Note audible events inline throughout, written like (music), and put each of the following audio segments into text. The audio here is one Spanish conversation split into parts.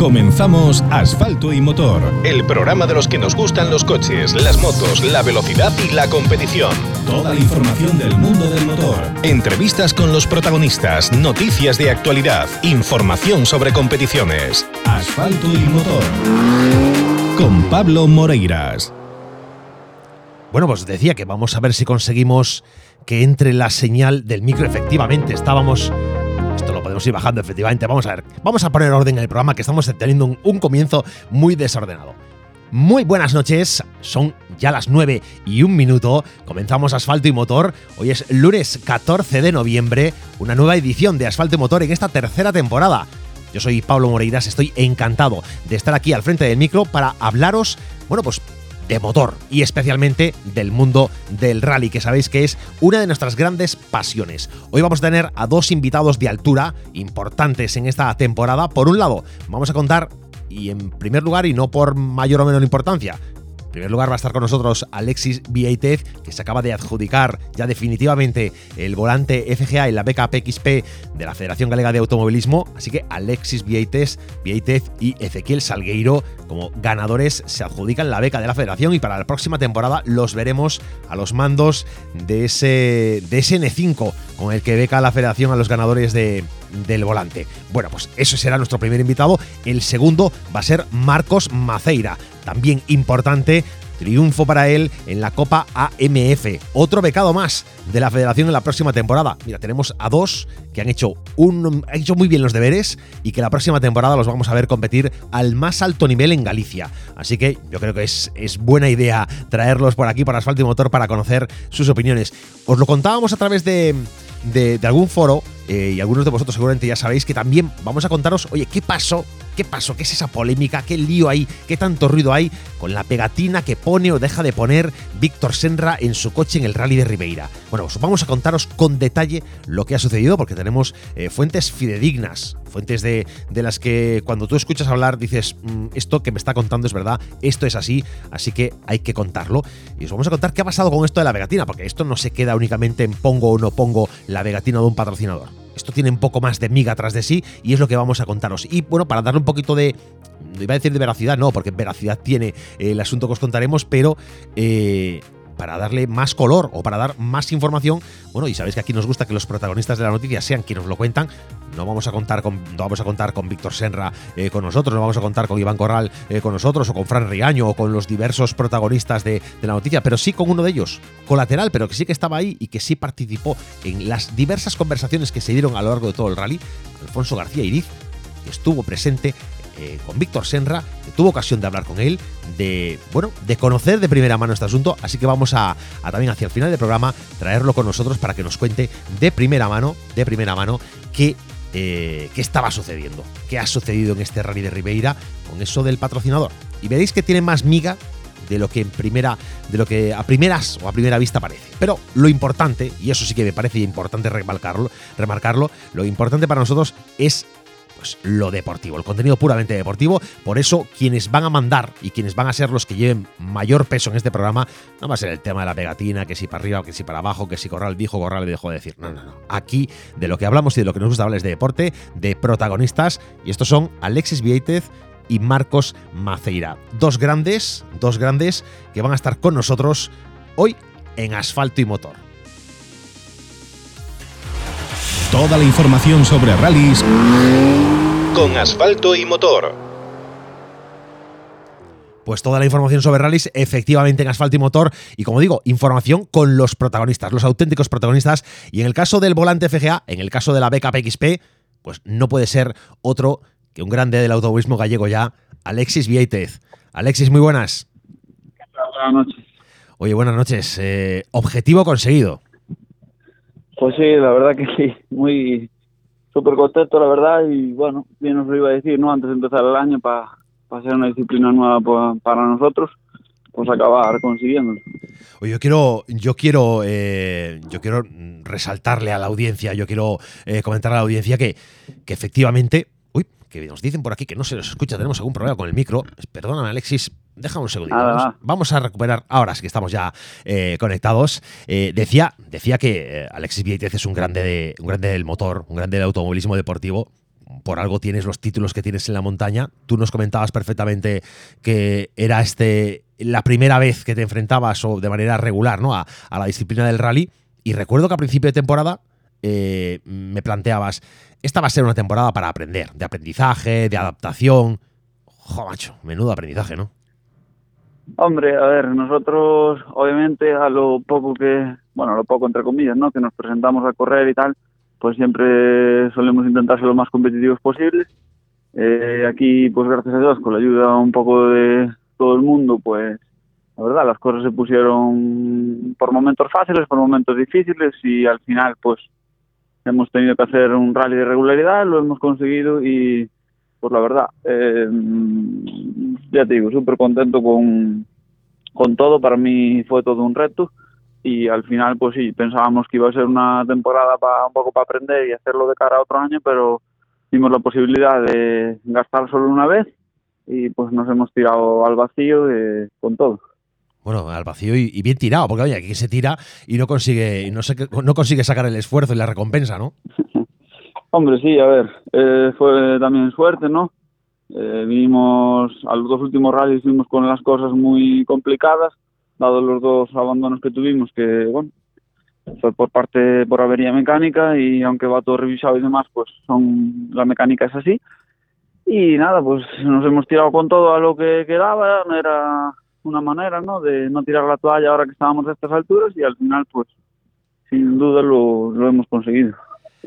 Comenzamos Asfalto y Motor, el programa de los que nos gustan los coches, las motos, la velocidad y la competición. Toda la información del mundo del motor. Entrevistas con los protagonistas, noticias de actualidad, información sobre competiciones. Asfalto y Motor. Con Pablo Moreiras. Bueno, pues decía que vamos a ver si conseguimos que entre la señal del micro. Efectivamente, estábamos esto lo podemos ir bajando, efectivamente. Vamos a ver, vamos a poner orden en el programa que estamos teniendo un, comienzo muy desordenado. Muy buenas noches, son ya las 9 y un minuto, comenzamos Asfalto y Motor, hoy es lunes 14 de noviembre, una nueva edición de Asfalto y Motor en esta tercera temporada. Yo soy Pablo Moreiras, estoy encantado de estar aquí al frente del micro para hablaros, bueno, pues de motor y especialmente del mundo del rally, que sabéis que es una de nuestras grandes pasiones. Hoy vamos a tener a dos invitados de altura importantes en esta temporada. Por un lado, vamos a contar, y en primer lugar, y no por mayor o menor importancia, en primer lugar va a estar con nosotros Alexis Vieitez, que se acaba de adjudicar ya definitivamente el volante FGA y la beca PXP de la Federación Galega de Automovilismo. Así que Alexis Vieitez, Vieitez y Ezequiel Salgueiro como ganadores se adjudican la beca de la Federación y para la próxima temporada los veremos a los mandos de ese, de ese N5 con el que beca la Federación a los ganadores de, del volante. Bueno, pues eso será nuestro primer invitado. El segundo va a ser Marcos Maceira también importante, triunfo para él en la Copa AMF. Otro becado más de la federación en la próxima temporada. Mira, tenemos a dos que han hecho, un, han hecho muy bien los deberes y que la próxima temporada los vamos a ver competir al más alto nivel en Galicia. Así que yo creo que es, es buena idea traerlos por aquí, por Asfalto y Motor, para conocer sus opiniones. Os lo contábamos a través de, de, algún foro eh, y algunos de vosotros seguramente ya sabéis que también vamos a contaros, oye, ¿qué pasó ¿Qué pasó? ¿Qué es esa polémica? ¿Qué lío hay? ¿Qué tanto ruido hay con la pegatina que pone o deja de poner Víctor Senra en su coche en el Rally de Ribeira? Bueno, pues vamos a contaros con detalle lo que ha sucedido porque tenemos eh, fuentes fidedignas, fuentes de, de, las que cuando tú escuchas hablar dices, mm, esto que me está contando es verdad, esto es así, así que hay que contarlo. Y os vamos a contar qué ha pasado con esto de la pegatina, porque esto no se queda únicamente en pongo o no pongo la pegatina de un patrocinador. Esto tiene un poco más de miga atrás de sí y es lo que vamos a contaros. Y bueno, para darle un poquito de, iba a decir de veracidad, no, porque veracidad tiene el asunto que os contaremos, pero eh, para darle más color o para dar más información. Bueno, y sabéis que aquí nos gusta que los protagonistas de la noticia sean quienes lo cuentan. No vamos a contar con, no vamos a contar con Víctor Senra eh, con nosotros, no vamos a contar con Iván Corral eh, con nosotros, o con Fran Riaño, o con los diversos protagonistas de, la noticia, pero sí con uno de ellos, colateral, pero que sí que estaba ahí y que sí participó en las diversas conversaciones que se dieron a lo largo de todo el rally. Alfonso García Iriz, que estuvo presente eh, con Víctor Senra, tuvo ocasión de hablar con él, de, bueno, de conocer de primera mano este asunto, así que vamos a, también hacia el final del programa traerlo con nosotros para que nos cuente de primera mano, de primera mano, qué, eh, qué estaba sucediendo, qué ha sucedido en este rally de Ribeira con eso del patrocinador. Y veréis que tiene más miga de lo que en primera, de lo que a primeras o a primera vista parece. Pero lo importante, y eso sí que me parece importante remarcarlo, remarcarlo, lo importante para nosotros es pues, lo deportivo, el contenido puramente deportivo. Por eso, quienes van a mandar y quienes van a ser los que lleven mayor peso en este programa, no va a ser el tema de la pegatina, que si para arriba, que si para abajo, que si Corral dijo, Corral dejó de decir. No, no, no. Aquí de lo que hablamos y de lo que nos gusta hablar es de deporte, de protagonistas, y estos son Alexis Vieitez y Marcos Maceira. Dos grandes, dos grandes que van a estar con nosotros hoy en Asfalto y Motor. Toda la información sobre rallies con asfalto y motor. Pues toda la información sobre rallies efectivamente en asfalto y motor y como digo, información con los protagonistas, los auténticos protagonistas y en el caso del volante FGA, en el caso de la beca PXP, pues no puede ser otro que un grande del automovilismo gallego ya, Alexis Vieitez. Alexis, muy buenas. Buenas noches. Oye, buenas noches. Eh, objetivo conseguido. Pues sí, la verdad que sí, muy súper contento, la verdad, y bueno, bien nos lo iba a decir, ¿no? Antes de empezar el año, para hacer una disciplina nueva para nosotros, pues acabar consiguiéndolo. Oye, yo quiero, yo quiero, eh, yo quiero resaltarle a la audiencia, yo quiero eh, comentar a la audiencia que, que efectivamente, uy, que nos dicen por aquí que no se nos escucha, tenemos algún problema con el micro. Perdóname, Alexis, déjame un segundo. Vamos, a recuperar, ahora sí que estamos ya eh, conectados. Eh, decía, decía que eh, Alexis Vieitez es un grande, de, un grande del motor, un grande del automovilismo deportivo por algo tienes los títulos que tienes en la montaña. Tú nos comentabas perfectamente que era este la primera vez que te enfrentabas o de manera regular ¿no? a, la disciplina del rally. Y recuerdo que a principio de temporada eh, me planteabas, esta va a ser una temporada para aprender, de aprendizaje, de adaptación. Jo, macho, menudo aprendizaje, ¿no? Hombre, a ver, nosotros obviamente a lo poco que, bueno, a lo poco entre comillas, ¿no? Que nos presentamos a correr y tal, pues siempre solemos intentar ser lo más competitivos posibles. Eh, aquí, pues gracias a Dios, con la ayuda un poco de todo el mundo, pues la verdad, las cosas se pusieron por momentos fáciles, por momentos difíciles y al final, pues hemos tenido que hacer un rally de regularidad, lo hemos conseguido y pues la verdad, eh, ya te digo, súper contento con, con todo. Para mí fue todo un reto y al final, pues sí, pensábamos que iba a ser una temporada para un poco para aprender y hacerlo de cara a otro año, pero vimos la posibilidad de gastar solo una vez y pues nos hemos tirado al vacío eh, con todo. Bueno, al vacío y, bien tirado, porque oye, aquí se tira y no consigue, no, sé, no consigue sacar el esfuerzo y la recompensa, ¿no? (laughs) Hombre, sí, a ver, eh, fue también suerte, ¿no? Eh, vinimos a los dos últimos rallies, fuimos con las cosas muy complicadas, dado los dos abandonos que tuvimos, que bueno, fue por parte por avería mecánica y aunque va todo revisado y demás, pues son la mecánica es así. Y nada, pues nos hemos tirado con todo a lo que quedaba, era una manera, ¿no? De no tirar la toalla ahora que estábamos a estas alturas y al final, pues, sin duda lo, lo hemos conseguido.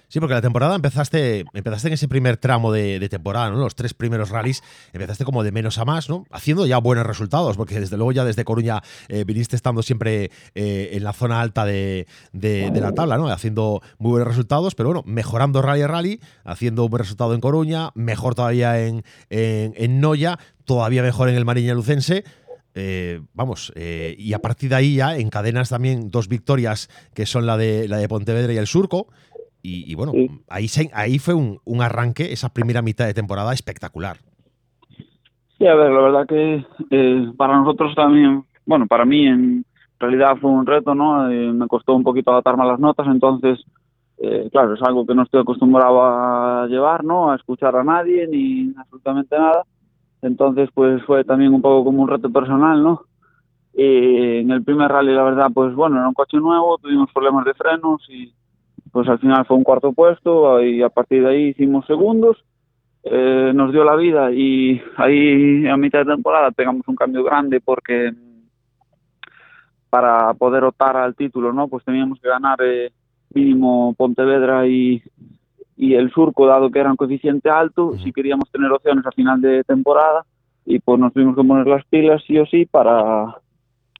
Sí, porque la temporada empezaste, empezaste en ese primer tramo de, temporada, ¿no? Los tres primeros rallies, empezaste como de menos a más, ¿no? Haciendo ya buenos resultados, porque desde luego ya desde Coruña eh, viniste estando siempre eh, en la zona alta de, la tabla, ¿no? Haciendo muy buenos resultados, pero bueno, mejorando rally a rally, haciendo un buen resultado en Coruña, mejor todavía en, en, Noya, todavía mejor en el Mariña Lucense. Eh, vamos, y a partir de ahí ya encadenas también dos victorias que son la de la de Pontevedra y el Surco, y, bueno, ahí, ahí fue un, un, arranque, esa primera mitad de temporada espectacular. Sí, a ver, la verdad que eh, para nosotros también, bueno, para mí en realidad fue un reto, ¿no? Eh, me costó un poquito adaptarme a las notas, entonces, eh, claro, es algo que no estoy acostumbrado a llevar, ¿no? A escuchar a nadie ni absolutamente nada. Entonces, pues fue también un poco como un reto personal, ¿no? en el primer rally, la verdad, pues bueno, era un coche nuevo, tuvimos problemas de frenos y pues al final fue un cuarto puesto y a partir de ahí hicimos segundos. Eh, nos dio la vida y ahí a mitad de temporada pegamos un cambio grande porque para poder optar al título, ¿no? Pues teníamos que ganar eh, mínimo Pontevedra y, y el Surco, dado que era un coeficiente alto, si queríamos tener opciones a final de temporada y pues nos tuvimos que poner las pilas sí o sí para,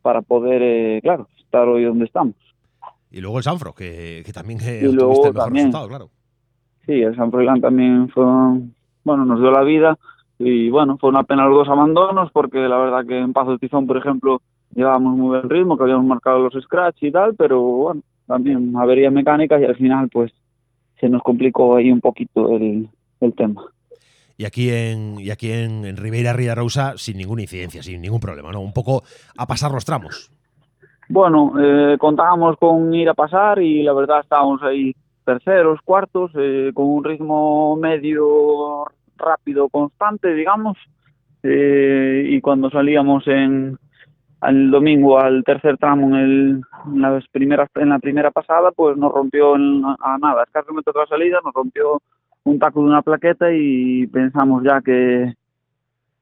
para poder, eh, claro, estar hoy donde estamos. Y luego el Sanfro, que, que también eh, el mejor resultado, claro. Sí, el Sanfro también fue, bueno, nos dio la vida y bueno, fue una pena los dos abandonos porque la verdad que en Pazo Tizón, por ejemplo, llevábamos muy buen ritmo, que habíamos marcado los scratch y tal, pero bueno, también avería mecánica y al final pues se nos complicó ahí un poquito el, el tema. Y aquí en y aquí en, en Ribeira Rousa sin ninguna incidencia, sin ningún problema, ¿no? Un poco a pasar los tramos. Bueno, eh, contábamos con ir a pasar y la verdad estábamos ahí terceros, cuartos, eh, con un ritmo medio rápido, constante, digamos. Eh, y cuando salíamos en el domingo al tercer tramo en, el, en las primeras en la primera pasada, pues nos rompió a nada, escasamente otra salida, nos rompió un taco de una plaqueta y pensamos ya que,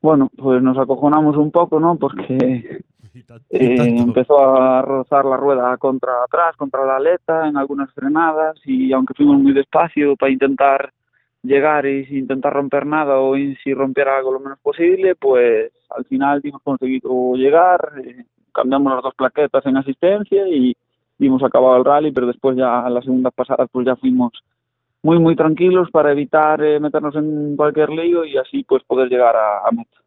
bueno, pues nos acojonamos un poco, ¿no? Porque eh, empezó a rozar la rueda contra atrás, contra la aleta, en algunas frenadas y aunque fuimos muy despacio para intentar llegar y sin intentar romper nada o si rompiera algo lo menos posible, pues al final hemos conseguido llegar, eh, cambiamos las dos plaquetas en asistencia y hemos acabado el rally, pero después ya en las segundas pasadas pues ya fuimos muy muy tranquilos para evitar eh, meternos en cualquier lío y así pues poder llegar a meta.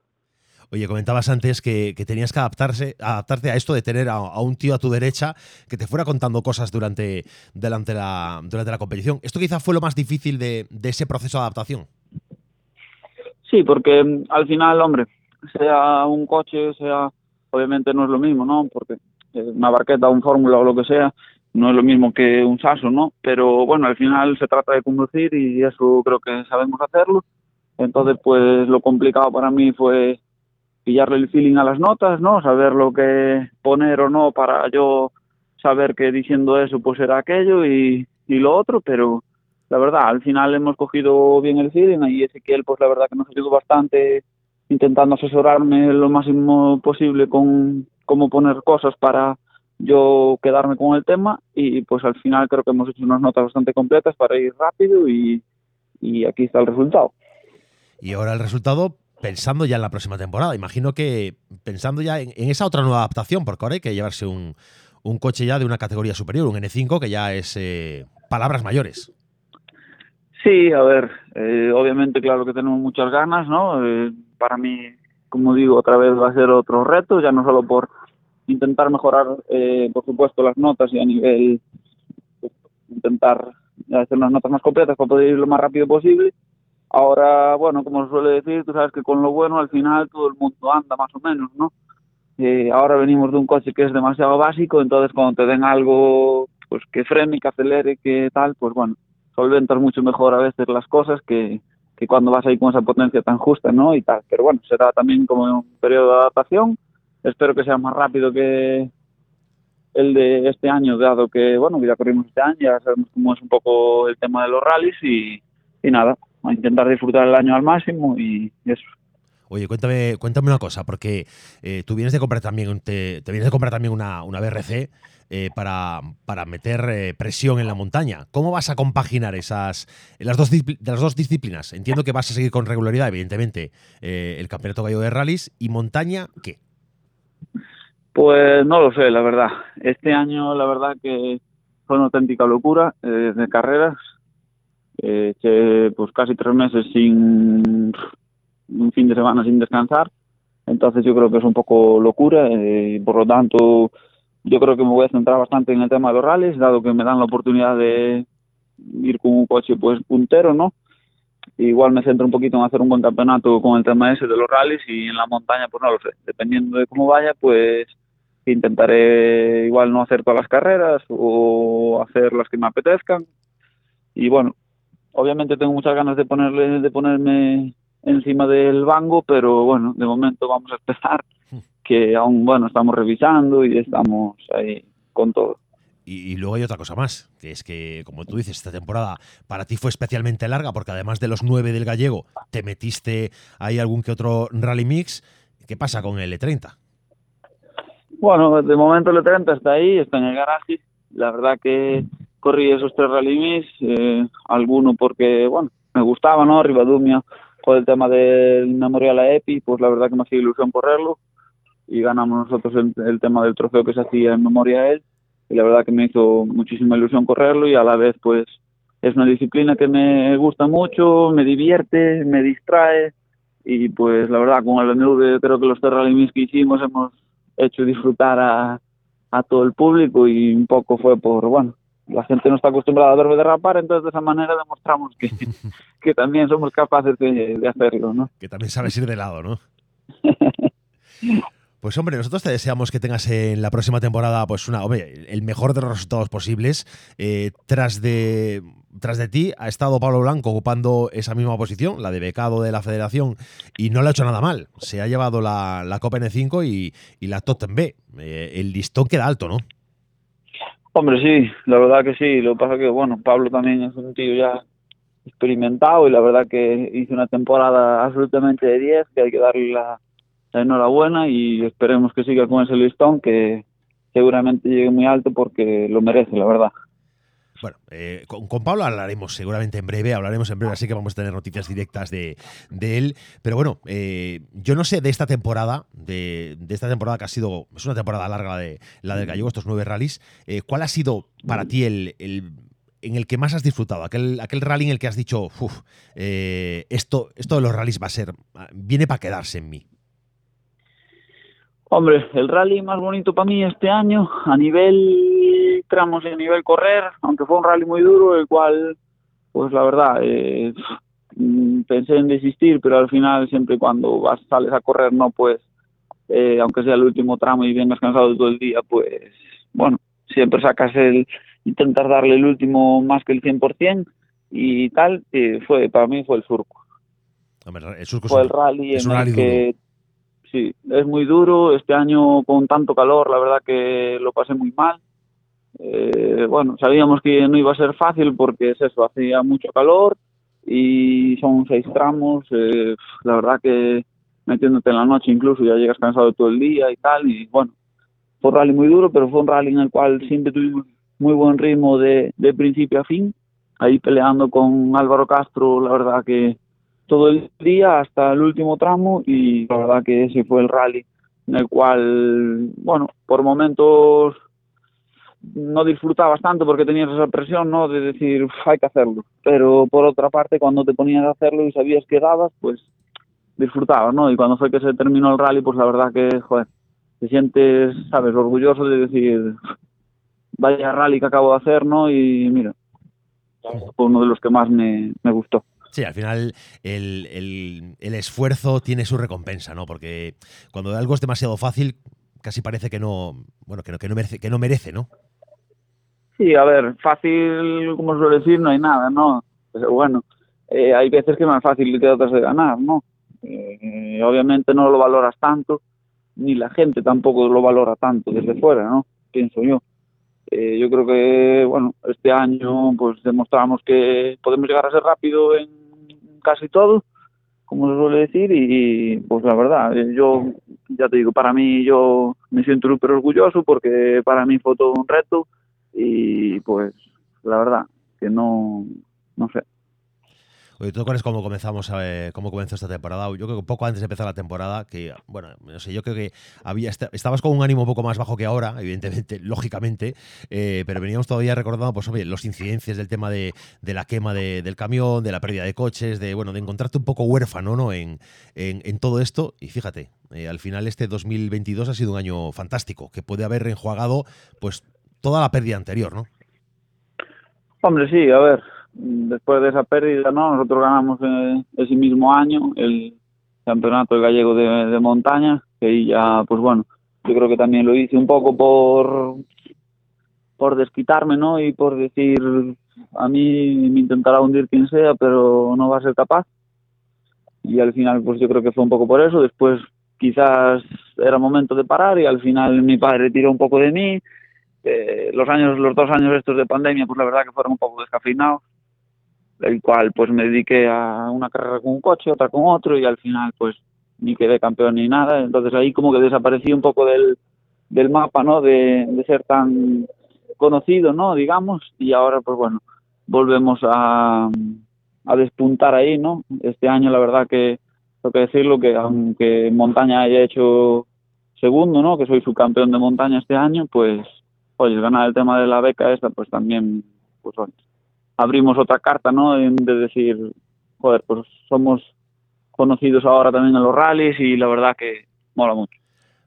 Oye, comentabas antes que, tenías que adaptarse, adaptarte a esto de tener a, un tío a tu derecha que te fuera contando cosas durante, durante, la, durante la competición. ¿Esto quizás fue lo más difícil de, ese proceso de adaptación? Sí, porque mm, al final, hombre, sea un coche, sea, obviamente no es lo mismo, ¿no? Porque una barqueta, un fórmula o lo que sea, no es lo mismo que un saso, ¿no? Pero bueno, al final se trata de conducir y eso creo que sabemos hacerlo. Entonces, pues lo complicado para mí fue pillarle el feeling a las notas, ¿no? Saber lo que poner o no para yo saber que diciendo eso pues era aquello y, y lo otro, pero la verdad, al final hemos cogido bien el feeling y Ezequiel pues la verdad que nos ayudó bastante intentando asesorarme lo máximo posible con cómo poner cosas para yo quedarme con el tema y pues al final creo que hemos hecho unas notas bastante completas para ir rápido y, y aquí está el resultado. Y ahora el resultado pensando ya en la próxima temporada. Imagino que pensando ya en, esa otra nueva adaptación, porque ahora hay que llevarse un, coche ya de una categoría superior, un N5 que ya es eh, palabras mayores. Sí, a ver, eh, obviamente claro que tenemos muchas ganas, ¿no? Eh, para mí, como digo, otra vez va a ser otro reto, ya no solo por intentar mejorar, eh, por supuesto, las notas y a nivel intentar hacer unas notas más completas para poder ir lo más rápido posible. Ahora, bueno, como suele decir, tú sabes que con lo bueno al final todo el mundo anda más o menos, ¿no? Eh, ahora venimos de un coche que es demasiado básico, entonces cuando te den algo pues que frene, que acelere, que tal, pues bueno, solventas mucho mejor a veces las cosas que, que cuando vas ahí con esa potencia tan justa, ¿no? Y tal. Pero bueno, será también como un periodo de adaptación espero que sea más rápido que el de este año, dado que, bueno, ya corrimos este año, ya sabemos cómo es un poco el tema de los rallies y, nada, a intentar disfrutar el año al máximo y, eso. Oye, cuéntame, cuéntame una cosa, porque eh, tú vienes de comprar también, te, vienes de comprar también una, una BRC eh, para, para, meter eh, presión en la montaña. ¿Cómo vas a compaginar esas las dos, las dos disciplinas? Entiendo que vas a seguir con regularidad, evidentemente, el campeonato gallo de rallies y montaña, ¿qué? Pues no lo sé, la verdad. Este año, la verdad que fue una auténtica locura eh, de carreras. Eh, pues casi tres meses sin un fin de semana sin descansar. Entonces yo creo que es un poco locura y eh, por lo tanto yo creo que me voy a centrar bastante en el tema de los rallies, dado que me dan la oportunidad de ir con un coche pues puntero, ¿no? Igual me centro un poquito en hacer un buen campeonato con el tema ese de los rallies y en la montaña pues no lo sé. Dependiendo de cómo vaya pues intentaré igual no hacer todas las carreras o hacer las que me apetezcan y bueno obviamente tengo muchas ganas de ponerle de ponerme encima del bango pero bueno de momento vamos a empezar que aún bueno estamos revisando y estamos ahí con todo y, luego hay otra cosa más, que es que, como tú dices, esta temporada para ti fue especialmente larga, porque además de los nueve del gallego, te metiste ahí algún que otro rally mix. ¿Qué pasa con el E30? Bueno, de momento el E30 está ahí, está en el garaje. La verdad que corrí esos tres rally eh, alguno porque, bueno, me gustaba, ¿no? Rivadumia, con el tema del Memorial a EPI, pues la verdad que me hacía ilusión correrlo. Y ganamos nosotros el, tema del trofeo que se hacía en memoria a él. Y la verdad que me hizo muchísima ilusión correrlo y a la vez pues es una disciplina que me gusta mucho, me divierte, me distrae. Y pues la verdad con el BMW creo que los rally que hicimos hemos hecho disfrutar a, a todo el público y un poco fue por, bueno, la gente no está acostumbrada a verme derrapar, entonces de esa manera demostramos que, (laughs) que también somos capaces de, de, hacerlo, ¿no? Que también sabes ir de lado, ¿no? (laughs) Pues hombre, nosotros te deseamos que tengas en la próxima temporada pues una, hombre, el mejor de los resultados posibles. Eh, tras, de, tras de ti ha estado Pablo Blanco ocupando esa misma posición, la de becado de la federación, y no le ha hecho nada mal. Se ha llevado la, la Copa N5 y, y la Totem B. Eh, el listón queda alto, ¿no? Hombre, sí, la verdad que sí. Lo que pasa que, bueno, Pablo también es un tío ya experimentado y la verdad que hizo una temporada absolutamente de 10, que hay que darle la enhorabuena y esperemos que siga con ese listón que seguramente llegue muy alto porque lo merece, la verdad. Bueno, eh, con, Pablo hablaremos seguramente en breve, hablaremos en breve, así que vamos a tener noticias directas de, él. Pero bueno, eh, yo no sé de esta temporada, de, esta temporada que ha sido, es una temporada larga de la del Gallego, estos nueve rallies, eh, ¿cuál ha sido para ti el, en el que más has disfrutado? Aquel, aquel rally en el que has dicho, uff, esto, esto de los rallies va a ser, viene para quedarse en mí. Hombre, el rally más bonito para mí este año, a nivel tramos y a nivel correr, aunque fue un rally muy duro, el cual, pues la verdad, eh, mm, pensé en desistir, pero al final siempre cuando vas, sales a correr, no pues, eh, aunque sea el último tramo y vengas cansado todo el día, pues, bueno, siempre sacas el, intentas darle el último más que el 100% y tal, y fue, para mí fue el surco. el surco fue el rally en el que, sí, es muy duro, este año con tanto calor, la verdad que lo pasé muy mal. Eh, bueno, sabíamos que no iba a ser fácil porque es eso, hacía mucho calor y son seis tramos, eh, la verdad que metiéndote en la noche incluso ya llegas cansado todo el día y tal, y bueno, fue un rally muy duro, pero fue un rally en el cual siempre tuvimos muy buen ritmo de, de principio a fin, ahí peleando con Álvaro Castro, la verdad que todo el día hasta el último tramo y la verdad que ese fue el rally en el cual, bueno, por momentos no disfrutabas tanto porque tenías esa presión, ¿no? De decir, hay que hacerlo. Pero por otra parte, cuando te ponías a hacerlo y sabías que dabas, pues disfrutabas, ¿no? Y cuando fue que se terminó el rally, pues la verdad que, joder, te sientes, ¿sabes? Orgulloso de decir, vaya rally que acabo de hacer, ¿no? Y mira, fue uno de los que más me, me gustó. Sí, al final el, el, el, esfuerzo tiene su recompensa, ¿no? Porque cuando algo es demasiado fácil, casi parece que no, bueno, que no, que no merece, que no merece, ¿no? Sí, a ver, fácil, como suele decir, no hay nada, ¿no? Pero bueno, eh, hay veces que es más fácil que otras de ganar, ¿no? Eh, obviamente no lo valoras tanto, ni la gente tampoco lo valora tanto desde fuera, ¿no? Pienso yo. Eh, yo creo que, bueno, este año pues demostramos que podemos llegar a ser rápido en casi todo, como se suele decir, y pues la verdad, yo ya te digo, para mí yo me siento súper orgulloso porque para mí fue todo un reto y pues la verdad que no, no sé. Oye, ¿tú es cómo comenzamos ver, cómo comenzó esta temporada? Yo creo que poco antes de empezar la temporada, que bueno, no sé, yo creo que había estabas con un ánimo un poco más bajo que ahora, evidentemente, (laughs) lógicamente, eh, pero veníamos todavía recordando, pues oye, los incidencias del tema de, de la quema de, del camión, de la pérdida de coches, de bueno, de encontrarte un poco huérfano, ¿no? En, en, en todo esto. Y fíjate, eh, al final este 2022 ha sido un año fantástico, que puede haber enjuagado, pues toda la pérdida anterior, ¿no? Hombre, sí, a ver, después de esa pérdida, ¿no? Nosotros ganamos eh, ese mismo año el campeonato gallego de, montaña, que ya, pues bueno, yo creo que también lo hice un poco por por desquitarme, ¿no? Y por decir, a mí me intentará hundir quien sea, pero no va a ser capaz. Y al final, pues yo creo que fue un poco por eso. Después, quizás era momento de parar y al final mi padre tiró un poco de mí eh, los años, los dos años estos de pandemia, pues la verdad que fueron un poco descafeinados, el cual pues me dediqué a una carrera con un coche, otra con otro y al final pues ni quedé campeón ni nada, entonces ahí como que desaparecí un poco del, del mapa, ¿no? De, de ser tan conocido, ¿no? Digamos, y ahora pues bueno, volvemos a, a despuntar ahí, ¿no? Este año la verdad que tengo que decirlo que aunque montaña haya hecho segundo, ¿no? Que soy subcampeón de montaña este año, pues oye, ganar el tema de la beca esta, pues también, pues abrimos otra carta, ¿no? De decir, joder, pues somos conocidos ahora también en los rallies y la verdad que mola mucho.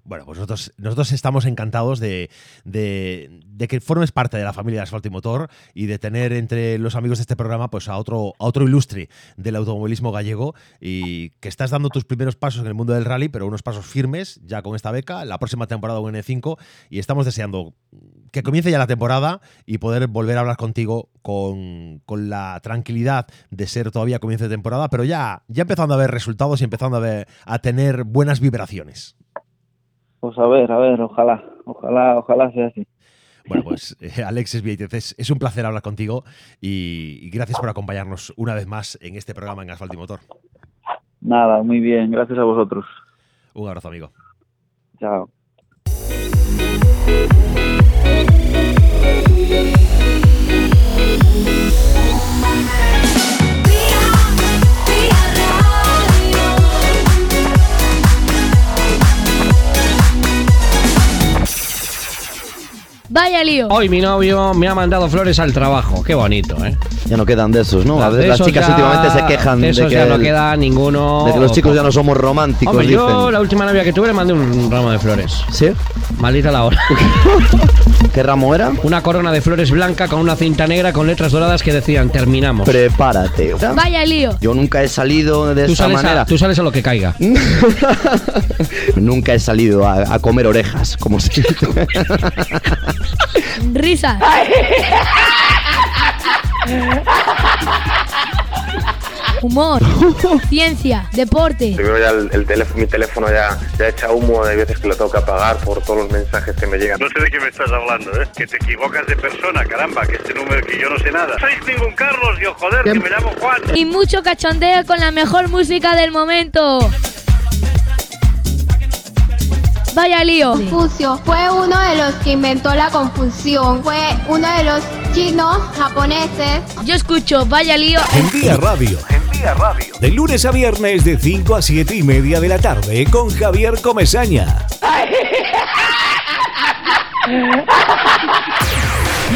Bueno, pues nosotros, estamos encantados de, que formes parte de la familia de Asfalto y Motor y de tener entre los amigos de este programa pues a otro, a otro ilustre del automovilismo gallego y que estás dando tus primeros pasos en el mundo del rally, pero unos pasos firmes ya con esta beca, la próxima temporada un N5 y estamos deseando que comience ya la temporada y poder volver a hablar contigo con, la tranquilidad de ser todavía comienzo de temporada, pero ya, ya empezando a ver resultados y empezando a tener buenas vibraciones. Pues a ver, a ver, ojalá, ojalá, ojalá sea así. Bueno, pues (laughs) eh, Alexis Vieitez, es, un placer hablar contigo y, gracias por acompañarnos una vez más en este programa en Asfalto y Motor. Nada, muy bien, gracias a vosotros. Un abrazo, amigo. Chao. Vaya lío. Hoy mi novio me ha mandado flores al trabajo. Qué bonito, ¿eh? Ya no quedan de esos, ¿no? las chicas últimamente se quejan de, que ya no queda ninguno. De que los chicos ya no somos románticos. Hombre, yo la última novia que tuve le mandé un ramo de flores. ¿Sí? Maldita la hora. (laughs) ¿Qué ramo era? Una corona de flores blanca con una cinta negra con letras doradas que decían terminamos. Prepárate. Vaya lío. Yo nunca he salido de esa manera. tú sales a lo que caiga. (laughs) nunca he salido a, comer orejas, como si. (laughs) Risas. Humor, ciencia, deporte. Primero ya el, teléfono, mi teléfono ya, ya echa humo, hay veces que lo tengo que apagar por todos los mensajes que me llegan. No sé de qué me estás hablando, ¿eh? Que te equivocas de persona, caramba, que este número que yo no sé nada. Sois ningún Carlos, yo joder, que me llamo Juan. Y mucho cachondeo con la mejor música del momento. Vaya lío. Confucio fue uno de los que inventó la confusión. Fue uno de los chinos japoneses. Yo escucho Vaya lío. En Día Radio. En Día Radio. De lunes a viernes de 5 a 7 y media de la tarde con Javier Comesaña.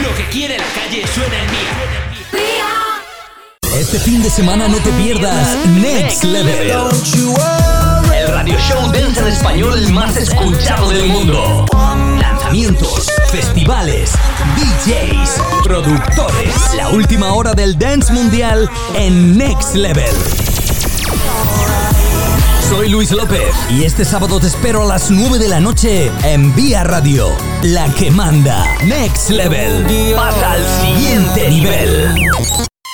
Lo que quiere la calle suena en Vía. Este fin de semana no te pierdas Next Level radio show dance en español más escuchado del mundo. Lanzamientos, festivales, DJs, productores. La última hora del dance mundial en Next Level. Soy Luis López y este sábado te espero a las 9 de la noche en Vía Radio, la que manda Next Level. Pasa al siguiente nivel.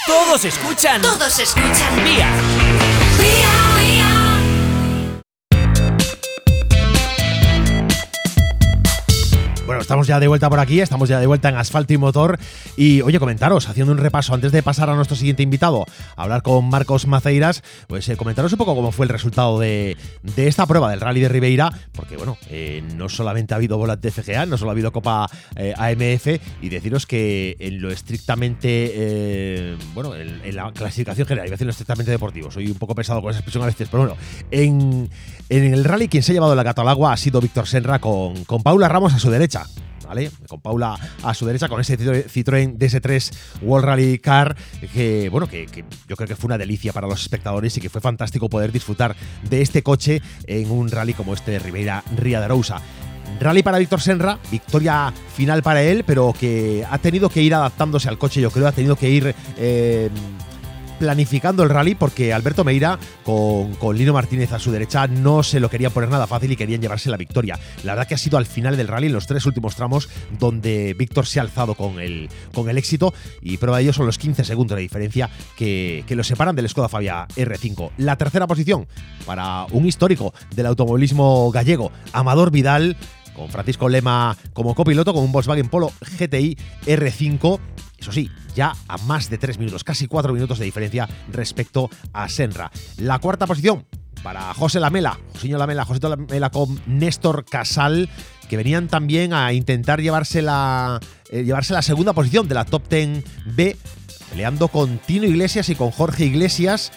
Todos escuchan. Todos escuchan. Vía. Vía. Bueno, estamos ya de vuelta por aquí, estamos ya de vuelta en Asfalto y Motor. Y oye, comentaros, haciendo un repaso antes de pasar a nuestro siguiente invitado, a hablar con Marcos Maceiras, pues eh, comentaros un poco cómo fue el resultado de, esta prueba del Rally de Ribeira, porque bueno, eh, no solamente ha habido bolas de FGA, no solo ha habido Copa eh, AMF, y deciros que en lo estrictamente, bueno, en, la clasificación general, iba a decir lo estrictamente deportivo, soy un poco pesado con esa expresión a veces, pero bueno, en, el Rally quien se ha llevado la gato al agua ha sido Víctor Senra con, con Paula Ramos a su derecha. ¿Vale? Con Paula a su derecha, con ese Citroën DS3 World Rally Car, que bueno, que, yo creo que fue una delicia para los espectadores y que fue fantástico poder disfrutar de este coche en un rally como este de Ribeira Ría de Arousa. Rally para Víctor Senra, victoria final para él, pero que ha tenido que ir adaptándose al coche, yo creo, ha tenido que ir eh, planificando el rally porque Alberto Meira con, Lino Martínez a su derecha no se lo querían poner nada fácil y querían llevarse la victoria. La verdad que ha sido al final del rally, en los tres últimos tramos, donde Víctor se ha alzado con el, con el éxito y prueba de ello son los 15 segundos de diferencia que, que separan del Skoda Fabia R5. La tercera posición para un histórico del automovilismo gallego, Amador Vidal, con Francisco Lema como copiloto, con un Volkswagen Polo GTI R5 eso sí, ya a más de 3 minutos, casi 4 minutos de diferencia respecto a Senra. La cuarta posición para José Lamela, José Lamela, José Lamela con Néstor Casal, que venían también a intentar llevarse la, eh, llevarse la segunda posición de la Top 10 B, peleando con Tino Iglesias y con Jorge Iglesias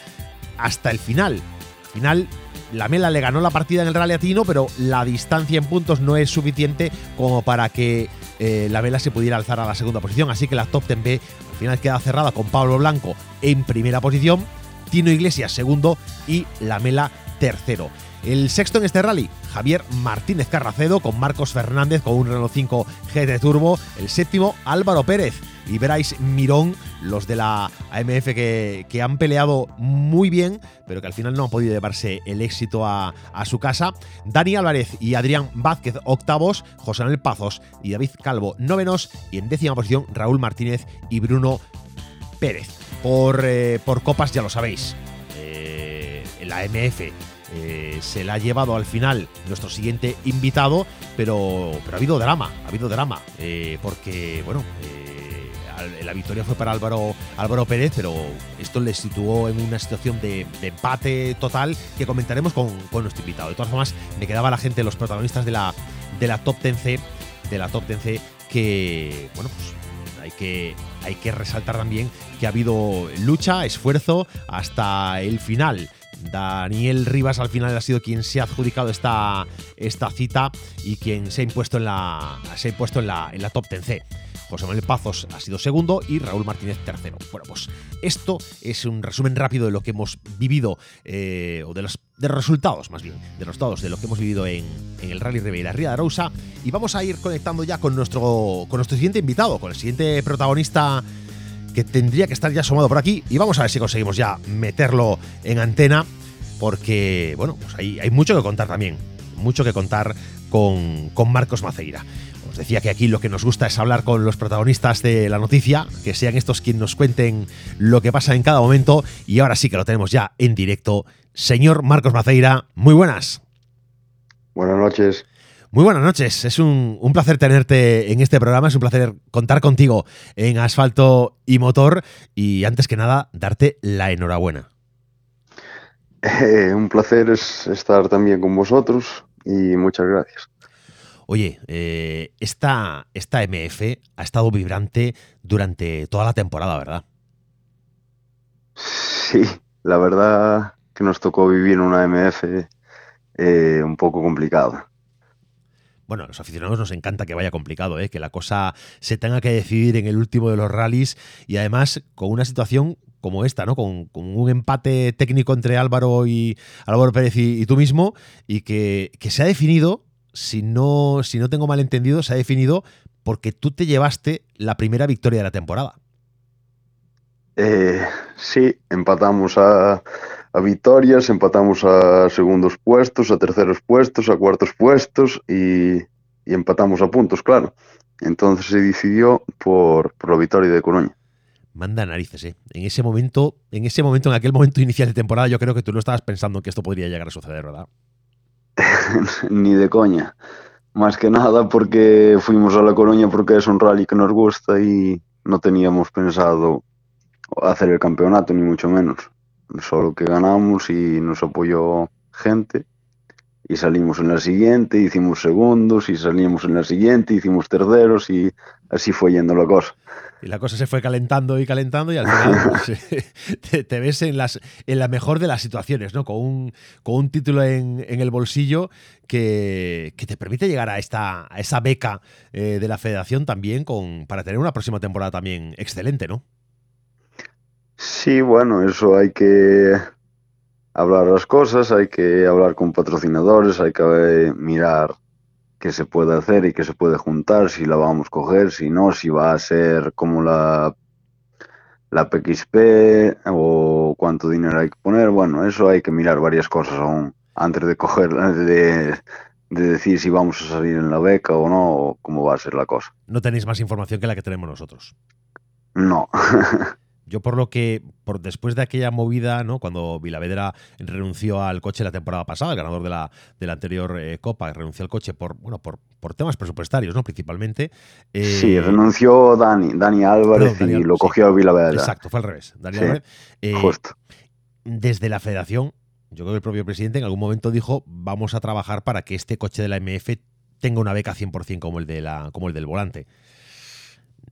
hasta el final. Al final la Mela le ganó la partida en el Rally Tino, pero la distancia en puntos no es suficiente como para que eh, la Vela se pudiera alzar a la segunda posición. Así que la Top 10 B al final queda cerrada con Pablo Blanco en primera posición, Tino Iglesias segundo y la Mela tercero. El sexto en este rally, Javier Martínez Carracedo con Marcos Fernández con un Renault 5 GT Turbo. El séptimo, Álvaro Pérez y Bryce Mirón, los de la AMF que, han peleado muy bien, pero que al final no han podido llevarse el éxito a, su casa. Dani Álvarez y Adrián Vázquez, octavos, José Manuel Pazos y David Calvo, novenos, y en décima posición, Raúl Martínez y Bruno Pérez. Por, eh, por copas, ya lo sabéis, eh, la AMF eh, se la ha llevado al final nuestro siguiente invitado, pero, pero ha habido drama, ha habido drama, eh, porque, bueno, eh, la victoria fue para Álvaro, Álvaro Pérez, pero esto le situó en una situación de, empate total que comentaremos con, nuestro invitado. De todas formas, me quedaba la gente, los protagonistas de la, de la Top 10C, de la Top 10C, que, bueno, pues hay que, hay que resaltar también que ha habido lucha, esfuerzo hasta el final. Daniel Rivas al final ha sido quien se ha adjudicado esta, esta cita y quien se ha impuesto en la, se ha impuesto en la, en la top 10C. José Manuel Pazos ha sido segundo y Raúl Martínez tercero. Bueno, pues esto es un resumen rápido de lo que hemos vivido, eh, o de los, de resultados más bien, de los resultados de lo que hemos vivido en, el Rally Ribeira Ría de Arousa. Y vamos a ir conectando ya con nuestro, con nuestro siguiente invitado, con el siguiente protagonista que tendría que estar ya asomado por aquí y vamos a ver si conseguimos ya meterlo en antena porque, bueno, pues hay, mucho que contar también, mucho que contar con, con Marcos Maceira. Os decía que aquí lo que nos gusta es hablar con los protagonistas de la noticia, que sean estos quienes nos cuenten lo que pasa en cada momento. Y ahora sí que lo tenemos ya en directo. Señor Marcos Maceira, muy buenas. Buenas noches. Muy buenas noches, es un, placer tenerte en este programa, es un placer contar contigo en Asfalto y Motor y antes que nada darte la enhorabuena. Eh, un placer es estar también con vosotros y muchas gracias. Oye, eh, esta, esta MF ha estado vibrante durante toda la temporada, ¿verdad? Sí, la verdad que nos tocó vivir una MF eh, un poco complicada bueno, a los aficionados nos encanta que vaya complicado, ¿eh? que la cosa se tenga que decidir en el último de los rallies y además con una situación como esta, ¿no? Con, un empate técnico entre Álvaro y Álvaro Pérez y, tú mismo y que, se ha definido, si no, si no tengo mal entendido, se ha definido porque tú te llevaste la primera victoria de la temporada. Eh, sí, empatamos a, a victorias, empatamos a segundos puestos, a terceros puestos, a cuartos puestos y, empatamos a puntos, claro. Entonces se decidió por, por la victoria de Coruña. Manda narices, ¿eh? En ese momento, en ese momento, en aquel momento inicial de temporada, yo creo que tú no estabas pensando que esto podría llegar a suceder, ¿verdad? (laughs) Ni de coña. Más que nada porque fuimos a La Coruña porque es un rally que nos gusta y no teníamos pensado hacer el campeonato, ni mucho menos solo que ganamos y nos apoyó gente y salimos en la siguiente, hicimos segundos y salimos en la siguiente, hicimos terceros y así fue yendo la cosa. Y la cosa se fue calentando y calentando y al final (laughs) pues, (laughs) te, ves en, las, en la mejor de las situaciones, ¿no? Con un, con un título en, el bolsillo que, te permite llegar a, esta, a esa beca eh, de la federación también con, para tener una próxima temporada también excelente, ¿no? Sí, bueno, eso hay que hablar las cosas, hay que hablar con patrocinadores, hay que eh, mirar qué se puede hacer y qué se puede juntar, si la vamos a coger, si no, si va a ser como la, la PXP o cuánto dinero hay que poner. Bueno, eso hay que mirar varias cosas aún antes de coger, de, de decir si vamos a salir en la beca o no, o cómo va a ser la cosa. No tenéis más información que la que tenemos nosotros. No. (laughs) Yo por lo que, por después de aquella movida, ¿no? Cuando Vilavedra renunció al coche la temporada pasada, el ganador de la, de la anterior eh, Copa, renunció al coche por, bueno, por, por temas presupuestarios, ¿no? Principalmente. Eh, sí, renunció Dani, Dani Álvarez y lo cogió Vilavedra. Exacto, fue al revés. Dani Álvarez. Eh, justo. Desde la federación, yo creo que el propio presidente en algún momento dijo, vamos a trabajar para que este coche de la MF tenga una beca 100% como el, de la, como el del volante.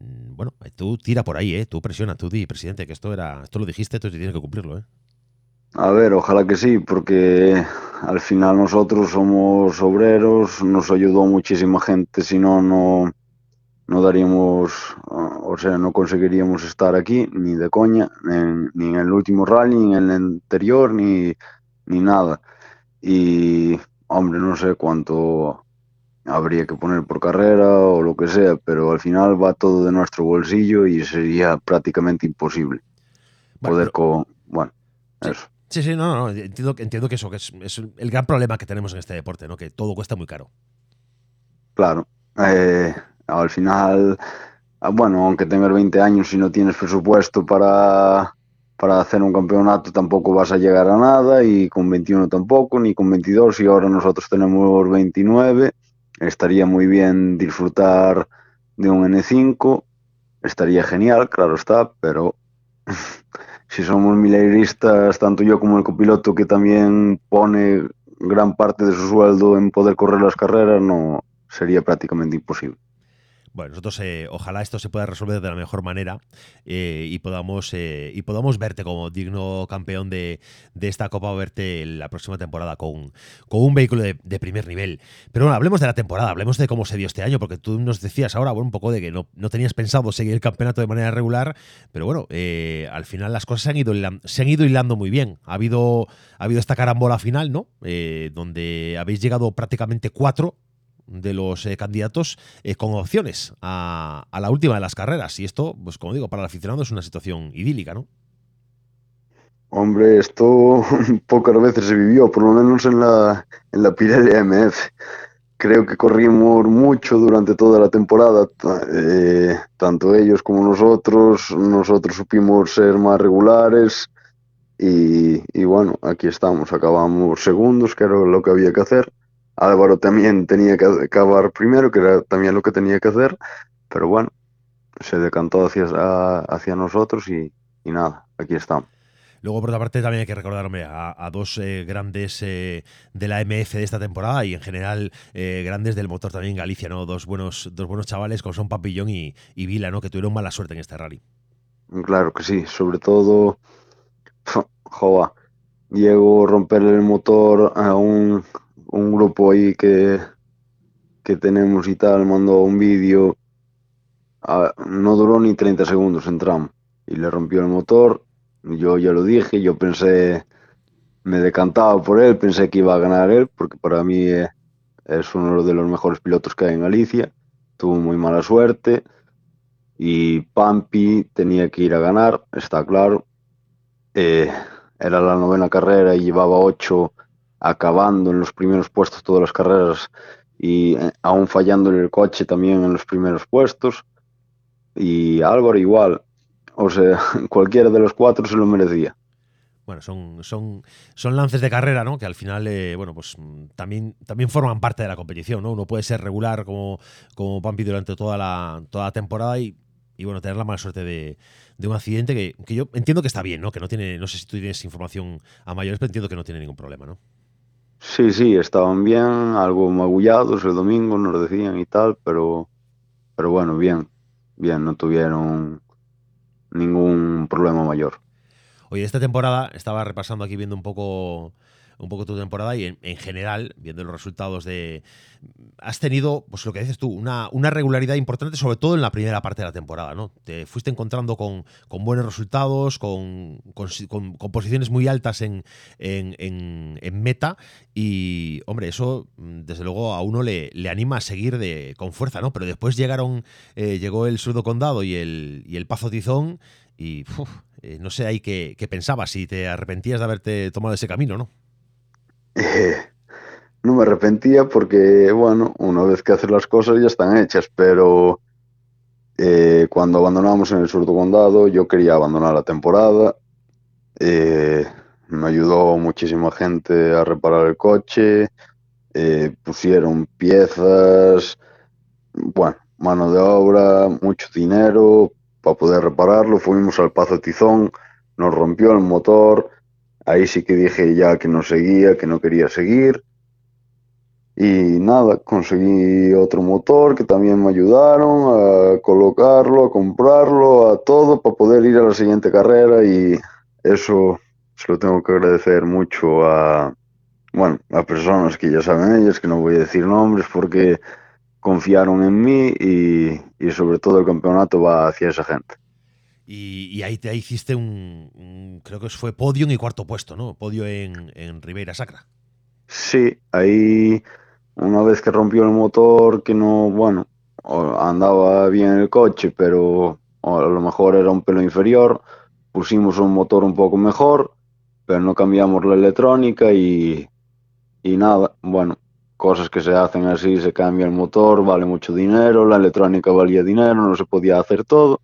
Mm, bueno, tú tira por ahí, ¿eh? Tú presiona, tú di, presidente, que esto era, esto lo dijiste, tú tienes que cumplirlo, ¿eh? A ver, ojalá que sí, porque al final nosotros somos obreros, nos ayudó muchísima gente, si no, no, no daríamos, o sea, no conseguiríamos estar aquí, ni de coña, ni en el último rally, ni en el anterior, ni, ni nada. Y, hombre, no sé cuánto habría que poner por carrera o lo que sea, pero al final va todo de nuestro bolsillo y sería prácticamente imposible poder con... Bueno, sí. eso. Sí, sí, no, no, entiendo, entiendo que eso que es, el gran problema que tenemos en este deporte, ¿no? Que todo cuesta muy caro. Claro. Eh, al final, ah, bueno, aunque tengas 20 años y no tienes presupuesto para, para hacer un campeonato, tampoco vas a llegar a nada, y con 21 tampoco, ni con 22, y ahora nosotros tenemos 29 estaría muy bien disfrutar de un N5, estaría genial, claro está, pero (laughs) si somos milagristas, tanto yo como el copiloto que también pone gran parte de su sueldo en poder correr las carreras, no sería prácticamente imposible. Bueno, nosotros eh, ojalá esto se pueda resolver de la mejor manera eh, y, podamos, eh, y podamos verte como digno campeón de, esta Copa o verte la próxima temporada con, con un vehículo de, primer nivel. Pero bueno, hablemos de la temporada, hablemos de cómo se dio este año, porque tú nos decías ahora un poco de que no, no tenías pensado seguir el campeonato de manera regular, pero bueno, al final las cosas se han ido hilando, se han ido hilando muy bien. Ha habido, ha habido esta carambola final, ¿no? donde habéis llegado prácticamente cuatro de los eh, candidatos eh, con opciones a, la última de las carreras. Y esto, pues como digo, para el aficionado es una situación idílica, ¿no? Hombre, esto (laughs) pocas veces se vivió, por lo menos en la, en la Pirelli MF. creo que corrimos mucho durante toda la temporada, eh, tanto ellos como nosotros. Nosotros supimos ser más regulares y, y, bueno, aquí estamos, acabamos segundos, que era lo que había que hacer. Álvaro también tenía que acabar primero, que era también lo que tenía que hacer, pero bueno, se decantó hacia, hacia nosotros y, y nada, aquí estamos. Luego, por otra parte, también hay que recordarme a, dos eh, grandes eh, de la MF de esta temporada y en general eh, grandes del motor también Galicia, ¿no? Dos buenos, dos buenos chavales como son Papillón y, y Vila, ¿no? Que tuvieron mala suerte en este rally. Claro que sí, sobre todo, (laughs) joa, llego a romper el motor a un, un grupo ahí que, que tenemos y tal, mandó un vídeo, no duró ni 30 segundos, entramos y le rompió el motor yo ya lo dije, yo pensé, me decantaba por él, pensé que iba a ganar él, porque para mí eh, es uno de los mejores pilotos que hay en Galicia. Tuvo muy mala suerte y Pampi tenía que ir a ganar, está claro. Eh, era la novena carrera y llevaba ocho acabando en los primeros puestos todas las carreras y eh, aún fallando en el coche también en los primeros puestos. Y Álvaro igual, o sea, (laughs) cualquiera de los cuatro se lo merecía. Bueno, son, son, son lances de carrera, ¿no? Que al final, eh, bueno, pues también, también forman parte de la competición, ¿no? Uno puede ser regular como, como Pampi durante toda la, toda la temporada y, y bueno, tener la mala suerte de, de un accidente que, que, yo entiendo que está bien, ¿no? Que no tiene, no sé si tú tienes información a mayores, pero entiendo que no tiene ningún problema, ¿no? Sí, sí, estaban bien, algo magullados el domingo, nos decían y tal, pero, pero bueno, bien, bien, no tuvieron ningún problema mayor. Oye, esta temporada estaba repasando aquí viendo un poco un poco tu temporada y en, general, viendo los resultados de... Has tenido, pues lo que dices tú, una, una, regularidad importante, sobre todo en la primera parte de la temporada, ¿no? Te fuiste encontrando con, con buenos resultados, con, con, posiciones muy altas en, en, en, meta y, hombre, eso desde luego a uno le, le anima a seguir de, con fuerza, ¿no? Pero después llegaron, eh, llegó el Surdo Condado y el, y el Pazo Tizón y eh, no sé ahí qué, qué pensabas, si te arrepentías de haberte tomado ese camino, ¿no? (laughs) no me arrepentía porque, bueno, una vez que haces las cosas ya están hechas, pero eh, cuando abandonamos en el sur condado yo quería abandonar la temporada. Eh, me ayudó muchísima gente a reparar el coche, eh, pusieron piezas, bueno, mano de obra, mucho dinero para poder repararlo. Fuimos al Pazo Tizón, nos rompió el motor, Ahí sí que dije ya que no seguía, que no quería seguir. Y nada, conseguí otro motor que también me ayudaron a colocarlo, a comprarlo, a todo para poder ir a la siguiente carrera y eso se lo tengo que agradecer mucho a, bueno, a personas que ya saben ellas, que no voy a decir nombres porque confiaron en mí y, y sobre todo el campeonato va hacia esa gente. Y, ahí te hiciste un, creo que fue podio y cuarto puesto, ¿no? Podio en, en Ribeira Sacra. Sí, ahí una vez que rompió el motor, que no, bueno, andaba bien el coche, pero a lo mejor era un pelo inferior, pusimos un motor un poco mejor, pero no cambiamos la electrónica y, y nada, bueno, cosas que se hacen así, se cambia el motor, vale mucho dinero, la electrónica valía dinero, no se podía hacer todo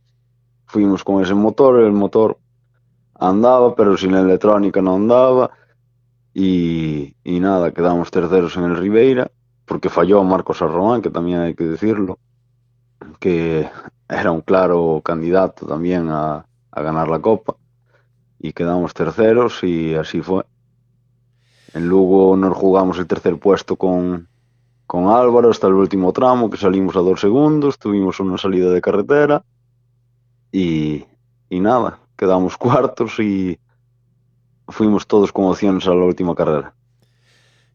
fuimos con ese motor, el motor andaba, pero sin la electrónica no andaba. Y, nada, quedamos terceros en el Ribeira, porque falló Marcos Arromán, que también hay que decirlo, que era un claro candidato también a, ganar la Copa. Y quedamos terceros y así fue. En Lugo nos jugamos el tercer puesto con, con Álvaro hasta el último tramo, que salimos a dos segundos, tuvimos una salida de carretera y, nada, quedamos (laughs) cuartos y fuimos todos con opciones a la última carrera.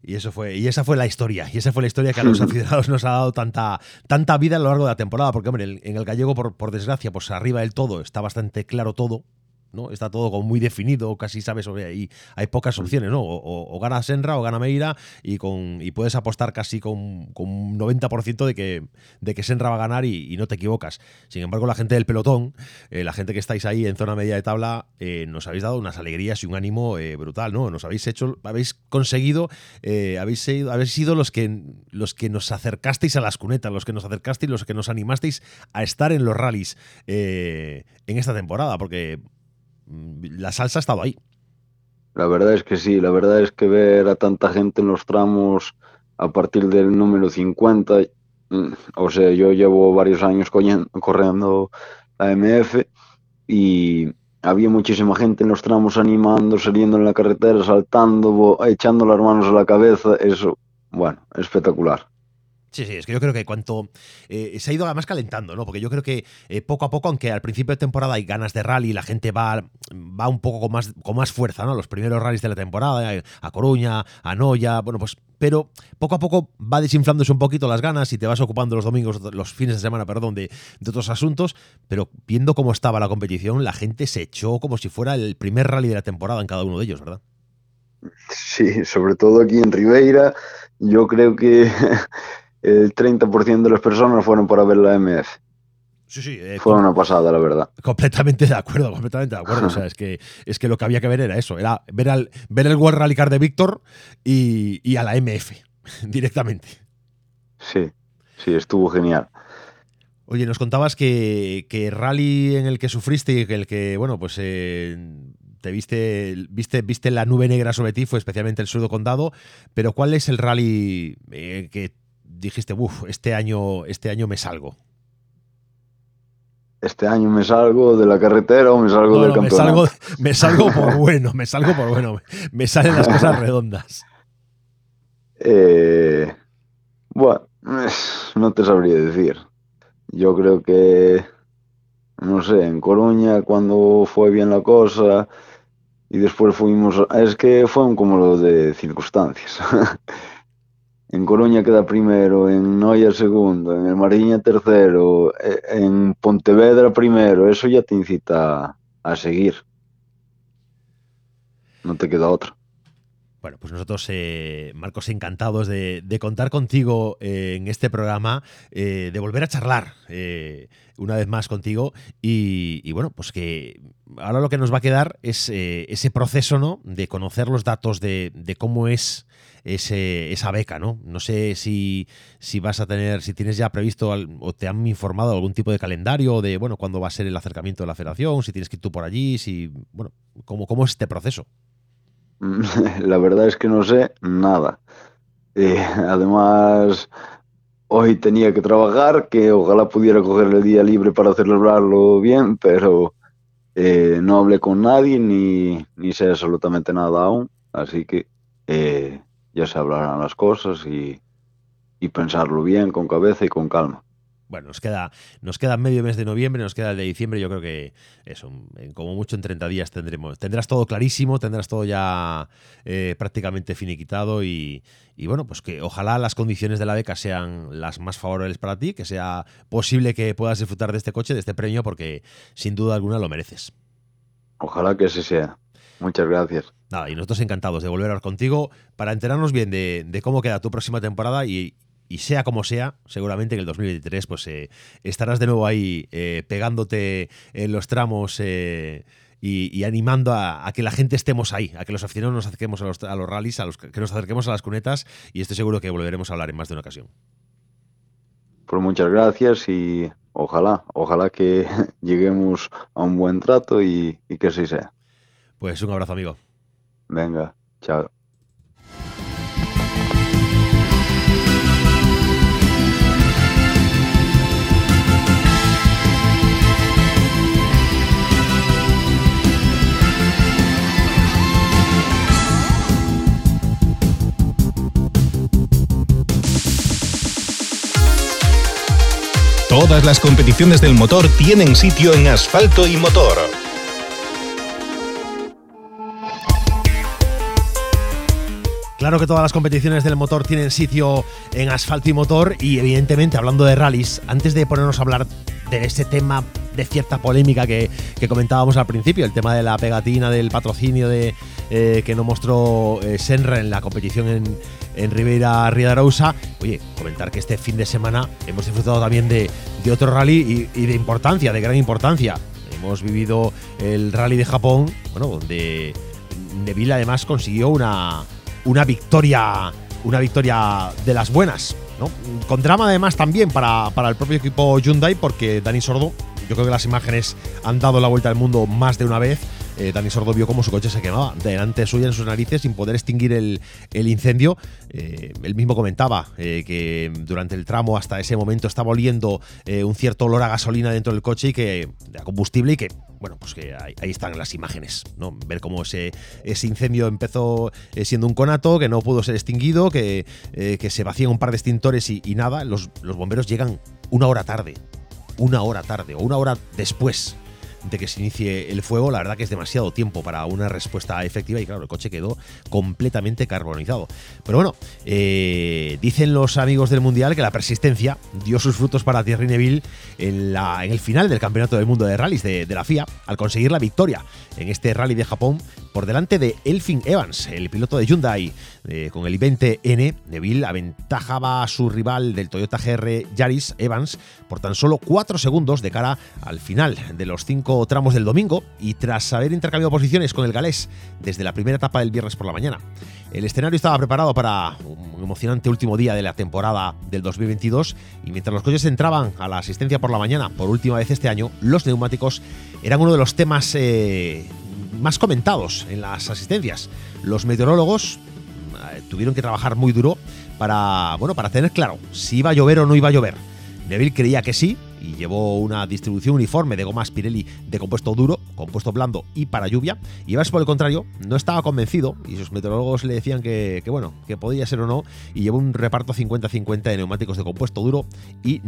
Y eso fue, y esa fue la historia, y esa fue la historia que a los (laughs) aficionados nos ha dado tanta, tanta vida a lo largo de la temporada, porque hombre, en el gallego, por, por desgracia, pues arriba del todo está bastante claro todo, ¿no? Está todo como muy definido, casi sabes, ahí hay pocas opciones, ¿no? O, gana Senra o gana Meira y, con, y puedes apostar casi con, con un 90% de que, de que Senra va a ganar y, no te equivocas. Sin embargo, la gente del pelotón, eh, la gente que estáis ahí en zona media de tabla, eh, nos habéis dado unas alegrías y un ánimo eh, brutal, ¿no? Nos habéis hecho, habéis conseguido, habéis, sido, habéis sido los que, los que nos acercasteis a las cunetas, los que nos acercasteis, los que nos animasteis a estar en los rallies en esta temporada, porque la salsa ha estado ahí. La verdad es que sí, la verdad es que ver a tanta gente en los tramos a partir del número 50, mm, o sea, yo llevo varios años corriendo la MF y había muchísima gente en los tramos animando, saliendo en la carretera, saltando, echando las manos a la cabeza, eso, bueno, espectacular. Sí, sí, es que yo creo que cuanto eh, se ha ido además calentando, ¿no? Porque yo creo que eh, poco a poco, aunque al principio de temporada hay ganas de rally, la gente va, va un poco con más, con más fuerza, ¿no? Los primeros rallies de la temporada, eh, a Coruña, a Noya, bueno, pues, pero poco a poco va desinflándose un poquito las ganas y te vas ocupando los domingos, los fines de semana, perdón, de, de otros asuntos, pero viendo cómo estaba la competición, la gente se echó como si fuera el primer rally de la temporada en cada uno de ellos, ¿verdad? Sí, sobre todo aquí en Ribeira, yo creo que (laughs) el 30% de las personas fueron para ver la MF. Sí, sí. Eh, Fue una pasada, la verdad. Completamente de acuerdo, completamente de acuerdo. o sea, es que, es que lo que había que ver era eso, era ver, al, ver el World Rally Car de Víctor y, a la MF (laughs) directamente. Sí, sí, estuvo genial. Oye, nos contabas que, que rally en el que sufriste y que el que, bueno, pues eh, te viste, viste, viste la nube negra sobre ti fue especialmente el surdo condado, pero ¿cuál es el rally eh, que dijiste, uff, este año, este año me salgo? Este año me salgo de la carretera o me salgo del campeonato. Me salgo, por bueno, me salgo por bueno. Me salen las cosas (laughs) redondas. Eh, bueno, no te sabría decir. Yo creo que, no sé, en Coruña cuando fue bien la cosa y después fuimos... Es que fue un cúmulo de circunstancias. (laughs) en Coruña queda primero, en Noia segundo, en el Mariña tercero, eh, en Pontevedra primero, eso ya te incita a seguir. No te queda otra. Bueno, pues nosotros, eh, Marcos, encantados de, contar contigo eh, en este programa, de volver a charlar una vez más contigo y, bueno, pues que ahora lo que nos va a quedar es ese proceso, ¿no? De conocer los datos de, cómo es ese, esa beca, ¿no? No sé si, si vas a tener, si tienes ya previsto o te han informado algún tipo de calendario de, bueno, cuándo va a ser el acercamiento de la federación, si tienes que ir tú por allí, si, bueno, ¿cómo, cómo es este proceso? (laughs) La verdad es que no sé nada. Eh, además, hoy tenía que trabajar, que ojalá pudiera coger el día libre para celebrarlo bien, pero eh, no hablé con nadie ni, ni sé absolutamente nada aún. Así que eh, ya se hablarán las cosas y, pensarlo bien, con cabeza y con calma. Bueno, nos queda, nos queda medio mes de noviembre, nos queda el de diciembre. Yo creo que eso, como mucho en 30 días tendremos. Tendrás todo clarísimo, tendrás todo ya eh, prácticamente finiquitado y, y, bueno, pues que ojalá las condiciones de la beca sean las más favorables para ti, que sea posible que puedas disfrutar de este coche, de este premio, porque sin duda alguna lo mereces. Ojalá que así sea. Muchas gracias. Nada, y nosotros encantados de volver a hablar contigo para enterarnos bien de, cómo queda tu próxima temporada y, sea como sea, seguramente en el 2023 pues eh, estarás de nuevo ahí eh, pegándote en los tramos eh, y, animando a, que la gente estemos ahí, a que los aficionados nos acerquemos a los, a los rallies, a los, que nos acerquemos a las cunetas y estoy seguro que volveremos a hablar en más de una ocasión. Pues muchas gracias y ojalá, ojalá que (laughs) lleguemos a un buen trato y que así sea. Pues un abrazo, amigo. Venga, chao. Todas las competiciones del motor tienen sitio en asfalto y motor. Claro que todas las competiciones del motor tienen sitio en asfalto y motor y evidentemente hablando de rallies, antes de ponernos a hablar de ese tema de cierta polémica que, comentábamos al principio, el tema de la pegatina del patrocinio de eh, que no mostró eh, Senra en la competición en, en Ribeira Ridarousa. Oye, comentar que este fin de semana hemos disfrutado también de, otro rally y, de importancia, de gran importancia. Hemos vivido el rally de Japón, bueno, donde Neville además consiguió una, una victoria una victoria de las buenas. ¿no? Con drama además también para, para el propio equipo Hyundai porque Dani Sordo, yo creo que las imágenes han dado la vuelta al mundo más de una vez eh, Dani Sordo vio cómo su coche se quemaba delante suya en sus narices sin poder extinguir el, incendio. Eh, él mismo comentaba eh, que durante el tramo hasta ese momento estaba oliendo un cierto olor a gasolina dentro del coche y que a combustible y que bueno, pues que ahí, están las imágenes, ¿no? Ver cómo ese, incendio empezó siendo un conato, que no pudo ser extinguido, que, se vacían un par de extintores y, nada, los bomberos llegan una hora tarde, una hora tarde o una hora después de que se inicie el fuego, la verdad que es demasiado tiempo para una respuesta efectiva y claro, el coche quedó completamente carbonizado. Pero bueno, eh, dicen los amigos del Mundial que la persistencia dio sus frutos para Thierry Neville en, la, en el final del Campeonato del Mundo de Rallys de, la FIA, al conseguir la victoria en este rally de Japón por delante de Elfin Evans, el piloto de Hyundai. Eh, con el i20N, Neville aventajaba a su rival del Toyota GR Yaris, Evans, por tan solo 4 segundos de cara al final de los 5 tramos del domingo y tras haber intercambiado posiciones con el galés desde la primera etapa del viernes por la mañana. El escenario estaba preparado para un emocionante último día de la temporada del 2022 y mientras los coches entraban a la asistencia por la mañana por última vez este año, los neumáticos eran uno de los temas eh, más comentados en las asistencias. Los meteorólogos eh, tuvieron que trabajar muy duro para, bueno, para tener claro si iba a llover o no iba a llover. Neville creía que sí, y llevó una distribución uniforme de gomas Pirelli de compuesto duro, compuesto blando y para lluvia. Y Vars, por el contrario, no estaba convencido y sus meteorólogos le decían que, bueno, que podía ser o no, y llevó un reparto 50-50 de neumáticos de compuesto duro y,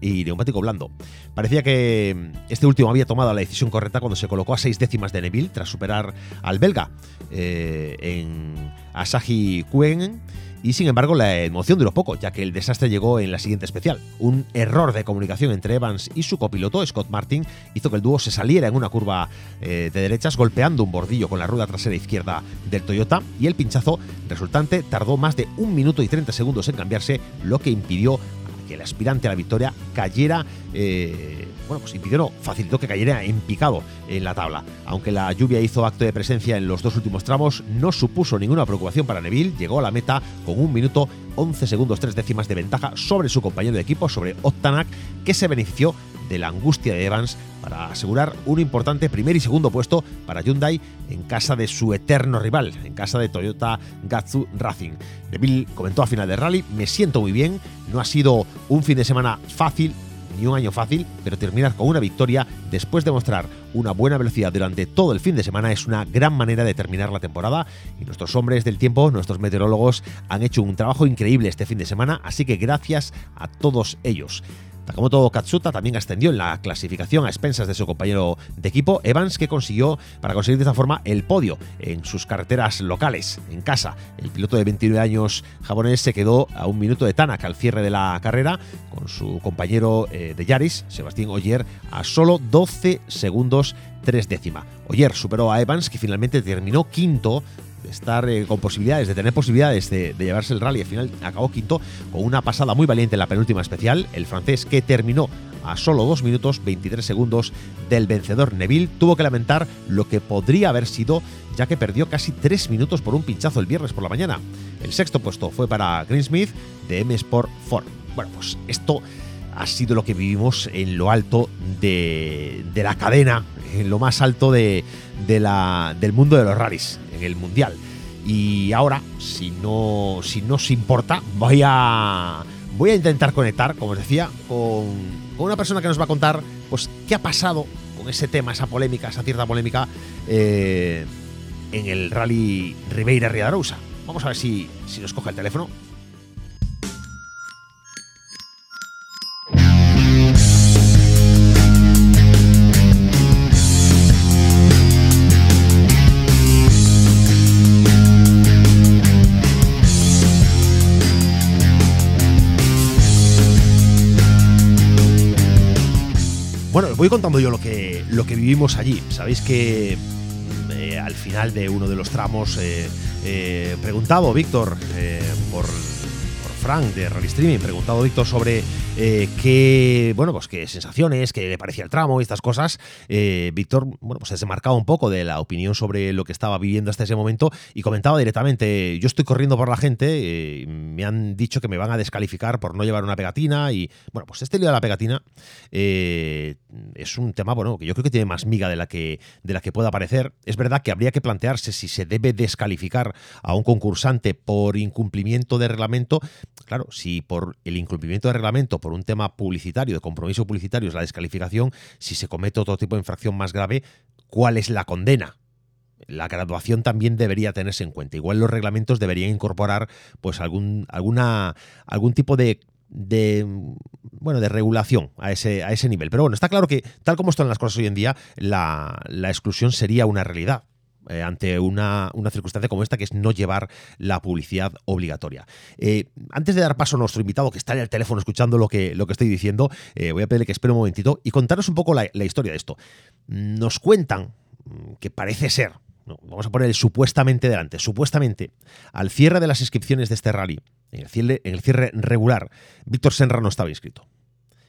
y neumático blando. Parecía que este último había tomado la decisión correcta cuando se colocó a seis décimas de Neville tras superar al belga eh, en Asahi Kuen y sin embargo la emoción duró poco, ya que el desastre llegó en la siguiente especial. Un error de comunicación entre Evans y su copiloto, Scott Martin, hizo que el dúo se saliera en una curva eh, de derechas golpeando un bordillo con la rueda trasera izquierda del Toyota y el pinchazo resultante tardó más de un minuto y 30 segundos en cambiarse, lo que impidió que el aspirante a la victoria cayera eh, bueno, pues impidió, no, facilitó que cayera en picado en la tabla. Aunque la lluvia hizo acto de presencia en los dos últimos tramos, no supuso ninguna preocupación para Neville. Llegó a la meta con un minuto 11 segundos 3 décimas de ventaja sobre su compañero de equipo, sobre Otanak, que se benefició de la angustia de Evans para asegurar un importante primer y segundo puesto para Hyundai en casa de su eterno rival, en casa de Toyota Gazoo Racing. Neville comentó a final de rally, me siento muy bien, no ha sido un fin de semana fácil, ni un año fácil, pero terminar con una victoria después de mostrar una buena velocidad durante todo el fin de semana es una gran manera de terminar la temporada y nuestros hombres del tiempo, nuestros meteorólogos, han hecho un trabajo increíble este fin de semana, así que gracias a todos ellos. Takamoto Katsuta también ascendió en la clasificación a expensas de su compañero de equipo, Evans, que consiguió, para conseguir de esta forma, el podio en sus carreteras locales, en casa. El piloto de 29 años japonés se quedó a un minuto de Tanak al cierre de la carrera, con su compañero eh, de Yaris, Sebastián Oyer, a solo 12 segundos tres décima. Oyer superó a Evans, que finalmente terminó quinto estar eh, con posibilidades, de tener posibilidades de, llevarse el rally. Al final acabó quinto con una pasada muy valiente en la penúltima especial. El francés que terminó a solo 2 minutos 23 segundos del vencedor Neville tuvo que lamentar lo que podría haber sido ya que perdió casi 3 minutos por un pinchazo el viernes por la mañana. El sexto puesto fue para Greensmith de M Sport Ford. Bueno, pues esto ha sido lo que vivimos en lo alto de, la cadena, en lo más alto de, del mundo de los rallies, en el mundial. Y ahora, si no, si no os importa, voy a, voy a intentar conectar, como os decía, con, una persona que nos va a contar pues, qué ha pasado con ese tema, esa polémica, esa cierta polémica eh, en el rally Ribeira Riadarousa. Vamos a ver si, si nos coge el teléfono. Voy contando yo lo que, lo que vivimos allí. Sabéis que eh, al final de uno de los tramos, eh, eh, preguntado Víctor por, por Frank de Rally Streaming, preguntado Víctor sobre eh, qué, bueno, pues qué sensaciones, qué le parecía el tramo y estas cosas. Eh, Víctor, bueno, pues se desmarcaba un poco de la opinión sobre lo que estaba viviendo hasta ese momento y comentaba directamente, yo estoy corriendo por la gente, eh, me han dicho que me van a descalificar por no llevar una pegatina y, bueno, pues este lío de la pegatina es un tema, bueno, que yo creo que tiene más miga de la que, de la que pueda parecer. Es verdad que habría que plantearse si se debe descalificar a un concursante por incumplimiento de reglamento. Claro, si por el incumplimiento de reglamento, por un tema publicitario, de compromiso publicitario, es la descalificación, si se comete otro tipo de infracción más grave, ¿cuál es la condena? la graduación también debería tenerse en cuenta. Igual los reglamentos deberían incorporar pues algún, alguna, algún tipo de, de bueno de regulación a ese, a ese nivel. Pero bueno, está claro que tal como están las cosas hoy en día, la, la exclusión sería una realidad. Eh, ante una, circunstancia como esta, que es no llevar la publicidad obligatoria. Eh, antes de dar paso a nuestro invitado, que está en el teléfono escuchando lo que, lo que estoy diciendo, eh, voy a pedirle que espere un momentito y contaros un poco la, historia de esto. Nos cuentan mm, que parece ser, vamos a poner el supuestamente delante, supuestamente, al cierre de las inscripciones de este rally, en el cierre, en el cierre regular, Víctor Senra no estaba inscrito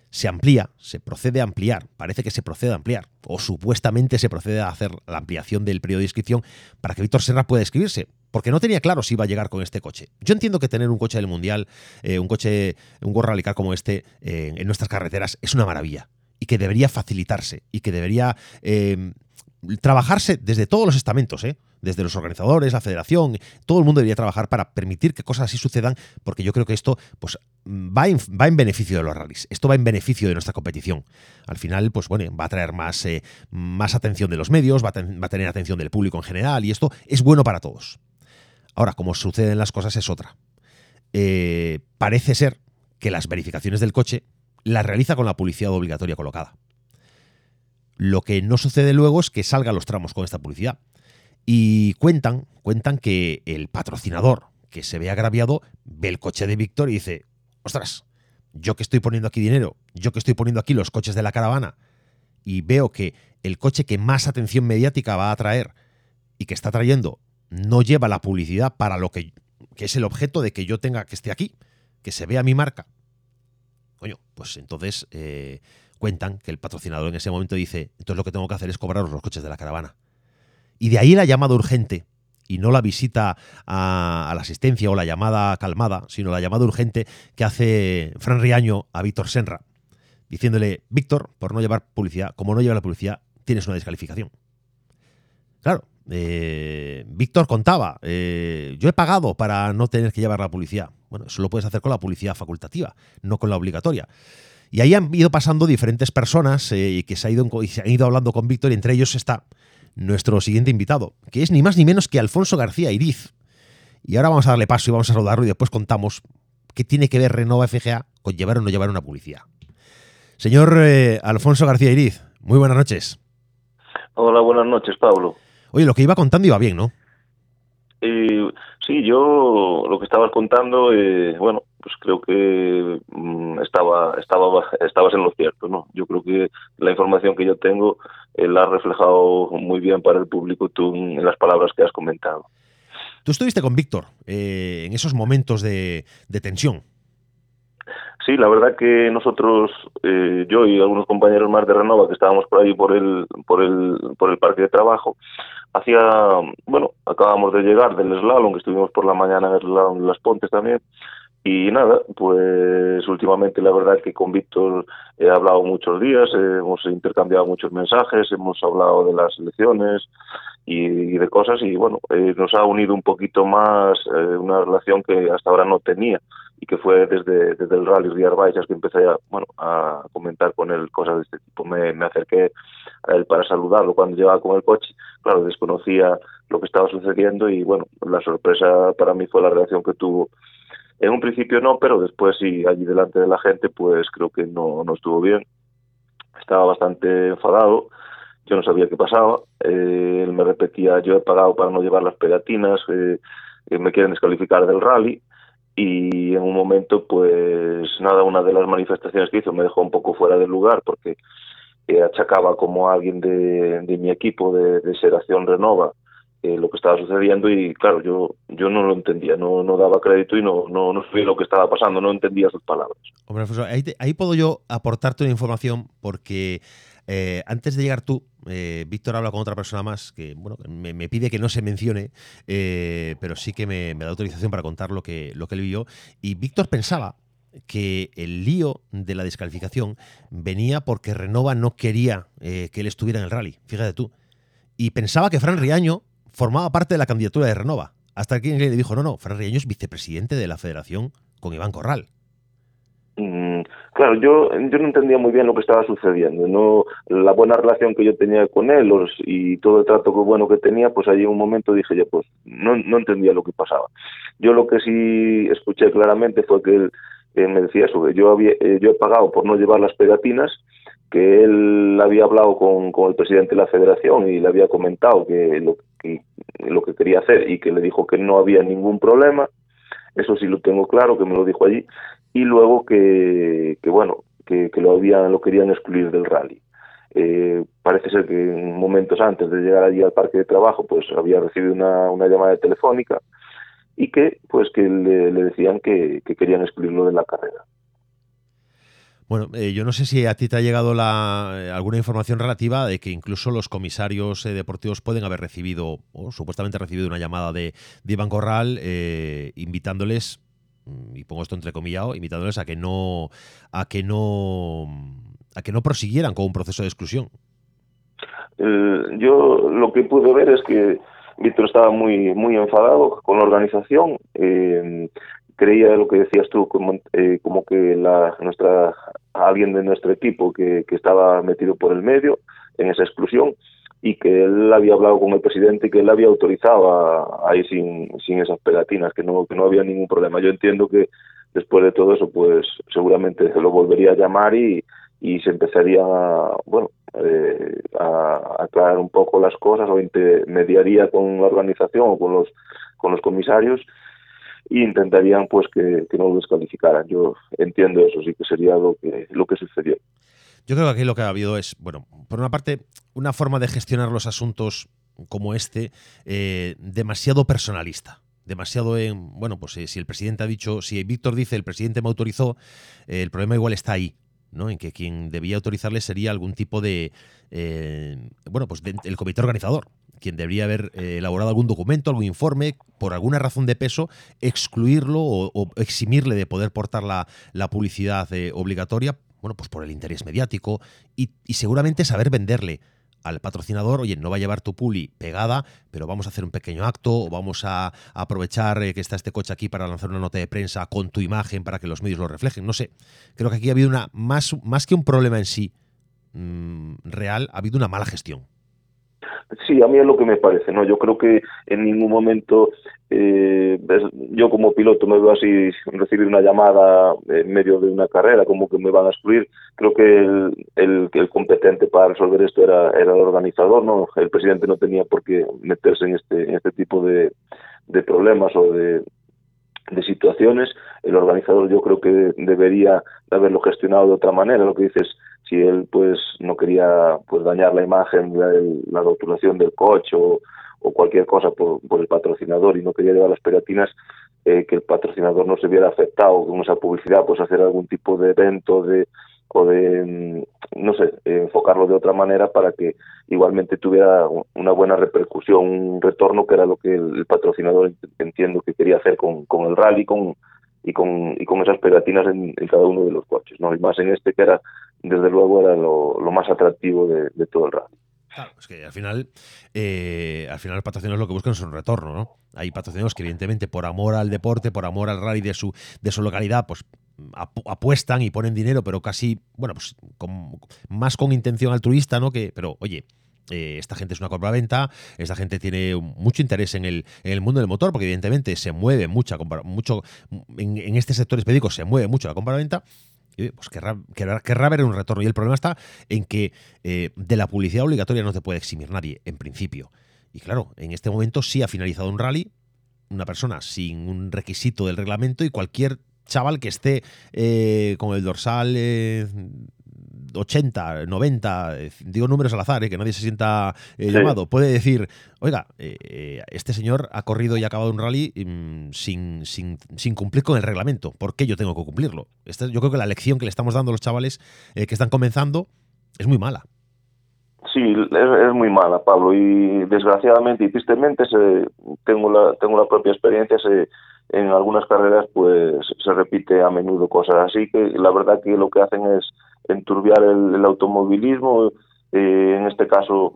se amplía, se procede a ampliar, parece que se procede a ampliar, o supuestamente se procede a hacer la ampliación del periodo de inscripción para que Víctor Serra pueda inscribirse, porque no tenía claro si iba a llegar con este coche. Yo entiendo que tener un coche del Mundial, eh, un coche, un World Rally como este eh, en nuestras carreteras es una maravilla y que debería facilitarse y que debería eh, trabajarse desde todos los estamentos, ¿eh? desde los organizadores, la federación, todo el mundo debería trabajar para permitir que cosas así sucedan, porque yo creo que esto pues, va, en, va en beneficio de los rallies, esto va en beneficio de nuestra competición. Al final, pues bueno, va a traer más, eh, más atención de los medios, va a, tener atención del público en general, y esto es bueno para todos. Ahora, como suceden las cosas es otra. Eh, parece ser que las verificaciones del coche las realiza con la publicidad obligatoria colocada. Lo que no sucede luego es que salgan los tramos con esta publicidad. Y cuentan, cuentan que el patrocinador que se ve agraviado ve el coche de Víctor y dice, ostras, yo que estoy poniendo aquí dinero, yo que estoy poniendo aquí los coches de la caravana, y veo que el coche que más atención mediática va a traer y que está trayendo no lleva la publicidad para lo que, es el objeto de que yo tenga que esté aquí, que se vea mi marca. Coño, pues entonces eh, cuentan que el patrocinador en ese momento dice, entonces lo que tengo que hacer es cobrar los coches de la caravana. Y de ahí la llamada urgente, y no la visita a, la asistencia o la llamada calmada, sino la llamada urgente que hace Fran Riaño a Víctor Senra, diciéndole, Víctor, por no llevar publicidad, como no lleva la publicidad, tienes una descalificación. Claro, eh, Víctor contaba, eh, yo he pagado para no tener que llevar la publicidad. Bueno, eso lo puedes hacer con la publicidad facultativa, no con la obligatoria. Y ahí han ido pasando diferentes personas eh, y que se, ha ido, y se han ido hablando con Víctor y entre ellos está nuestro siguiente invitado, que es ni más ni menos que Alfonso García Iriz. Y ahora vamos a darle paso y vamos a saludarlo y después contamos qué tiene que ver Renova FGA con llevar o no llevar una publicidad. Señor eh, Alfonso García Iriz, muy buenas noches. Hola, buenas noches, Pablo. Oye, lo que iba contando iba bien, ¿no? Eh, sí, yo lo que estabas contando, eh, bueno, pues creo que mm, estaba, estaba, estabas en lo cierto, ¿no? Yo creo que la información que yo tengo eh, la has reflejado muy bien para el público tú en las palabras que has comentado. Tú estuviste con Víctor eh, en esos momentos de, tensión. Sí, la verdad que nosotros, eh, yo y algunos compañeros más de Renova que estábamos por ahí por el, por el, por el parque de trabajo, hacía, bueno, acabamos de llegar del slalom, que estuvimos por la mañana en Las Pontes también, y nada, pues últimamente la verdad que con Víctor he hablado muchos días, hemos intercambiado muchos mensajes, hemos hablado de las elecciones y, de cosas y bueno, eh, nos ha unido un poquito más eh, una relación que hasta ahora no tenía y que fue desde, desde el Rally Rías Baixas que empecé a, bueno, a comentar con él cosas de este tipo. Me, me acerqué a él para saludarlo cuando llegaba con el coche. Claro, desconocía lo que estaba sucediendo y bueno, la sorpresa para mí fue la reacción que tuvo en un principio no, pero después sí, allí delante de la gente, pues creo que no, no estuvo bien. Estaba bastante enfadado, yo no sabía qué pasaba. Eh, él me repetía, yo he pagado para no llevar las pegatinas, eh, me quieren descalificar del rally. Y en un momento, pues nada, una de las manifestaciones que hizo me dejó un poco fuera del lugar porque achacaba como alguien de, mi equipo de, de Seración Renova eh, lo que estaba sucediendo y claro, yo yo no lo entendía, no, no daba crédito y no, no, no sabía lo que estaba pasando, no entendía sus palabras. Hombre, profesor, ahí, ahí puedo yo aportarte una información porque eh, antes de llegar tú, eh, Víctor habla con otra persona más que bueno me, pide que no se mencione, eh, pero sí que me, da autorización para contar lo que, lo que él vio. Y Víctor pensaba que el lío de la descalificación venía porque Renova no quería que él estuviera en el rally, fíjate tú. Y pensaba que Fran Riaño formaba parte de la candidatura de Renova. Hasta que le dijo, no, no, Fran Riaño es vicepresidente de la federación con Iván Corral. Mm, claro, yo, yo no entendía muy bien lo que estaba sucediendo. No, la buena relación que yo tenía con él y todo el trato bueno que tenía, pues allí en un momento dije yo, pues no, no entendía lo que pasaba. Yo lo que sí escuché claramente fue que él me decía eso, que yo, había, eh, yo he pagado por no llevar las pegatinas, que él había hablado con, con el presidente de la federación y le había comentado que lo, que lo que quería hacer y que le dijo que no había ningún problema. Eso sí lo tengo claro, que me lo dijo allí y luego que, bueno, que, lo, habían, lo querían excluir del rally. Eh, parece ser que en momentos antes de llegar allí al parque de trabajo, pues había recibido una, una llamada telefónica y que, pues, que le, decían que, querían excluirlo de la carrera. Bueno, eh, yo no sé si a ti te ha llegado la, eh, alguna información relativa de que incluso los comisarios deportivos pueden haber recibido, o supuestamente recibido una llamada de, de Iván Corral invitándoles y pongo esto entrecomillado, invitándoles a que no a que no a que no prosiguieran con un proceso de exclusión. yo lo que pude ver es que Víctor estaba muy muy enfadado con la organización. Eh, creía lo que decías tú como, eh, como que la nuestra alguien de nuestro equipo que, que estaba metido por el medio en esa exclusión y que él había hablado con el presidente y que él había autorizado a, ir sin, sin esas pegatinas, que no, que no había ningún problema. Yo entiendo que después de todo eso, pues seguramente se lo volvería a llamar y, y se empezaría bueno, eh, a aclarar un poco las cosas o mediaría con la organización o con los, con los comisarios e intentarían pues que, que no lo descalificaran. Yo entiendo eso, sí que sería lo que, lo que sucedió. Yo creo que aquí lo que ha habido es, bueno, por una parte, una forma de gestionar los asuntos como este eh, demasiado personalista. Demasiado en, bueno, pues eh, si el presidente ha dicho, si Víctor dice el presidente me autorizó, eh, el problema igual está ahí, ¿no? En que quien debía autorizarle sería algún tipo de, bueno, pues el comité organizador, quien debería haber elaborado algún documento, algún informe, por alguna razón de peso, excluirlo o, eximirle de poder portar la publicidad obligatoria bueno, pues por el interés mediático y, seguramente saber venderle al patrocinador, oye, no va a llevar tu puli pegada, pero vamos a hacer un pequeño acto, o vamos a, aprovechar eh, que está este coche aquí para lanzar una nota de prensa con tu imagen para que los medios lo reflejen. No sé, creo que aquí ha habido una, más, más que un problema en sí mm, real, ha habido una mala gestión. Sí, a mí es lo que me parece, ¿no? Yo creo que en ningún momento eh, yo como piloto me veo así recibir una llamada en medio de una carrera como que me van a excluir. Creo que el, el, competente para resolver esto era, el organizador, ¿no? El presidente no tenía por qué meterse en este, en este tipo de, problemas o de situaciones. El organizador yo creo que debería haberlo gestionado de otra manera. Lo que dices si él pues no quería pues dañar la imagen, la, la rotulación del coche o, cualquier cosa por, el patrocinador y no quería llevar las pegatinas, eh, que el patrocinador no se viera afectado con esa publicidad, pues hacer algún tipo de evento de o de, mm, no sé, enfocarlo de otra manera para que igualmente tuviera una buena repercusión, un retorno que era lo que el, patrocinador entiendo que quería hacer con, con el rally con, y, con, y con esas pegatinas en, en, cada uno de los coches, ¿no? Y más en este que era desde luego era lo, más atractivo de, todo el rally. Claro, es que al final, eh, al final los patrocinadores lo que buscan es un retorno, ¿no? Hay patrocinadores que evidentemente por amor al deporte, por amor al rally de su, de su localidad, pues apuestan y ponen dinero, pero casi, bueno, pues con, más con intención altruista, ¿no? Que, pero oye, eh, esta gente es una compra-venta, esta gente tiene mucho interés en el, en el, mundo del motor, porque evidentemente se mueve mucha, mucho, en, en este sector específico se mueve mucho la compra-venta, pues querrá, querrá, ver un retorno. Y el problema está en que eh, de la publicidad obligatoria no te puede eximir nadie, en principio. Y claro, en este momento sí ha finalizado un rally, una persona sin un requisito del reglamento y cualquier chaval que esté eh, con el dorsal eh, 80, 90, eh, digo números al azar, que nadie se sienta llamado, puede decir, oiga, este señor ha corrido y ha acabado un rally mm, sin, sin, sin, cumplir con el reglamento. ¿Por qué yo tengo que cumplirlo? Esta, yo creo que la lección que le estamos dando a los chavales que están comenzando es muy mala. Sí, es, muy mala, Pablo, y desgraciadamente y tristemente se, tengo, la, tengo la propia experiencia, se, en algunas carreras pues se repite a menudo cosas así, que la verdad que lo que hacen es enturbiar el, automovilismo, eh, en este caso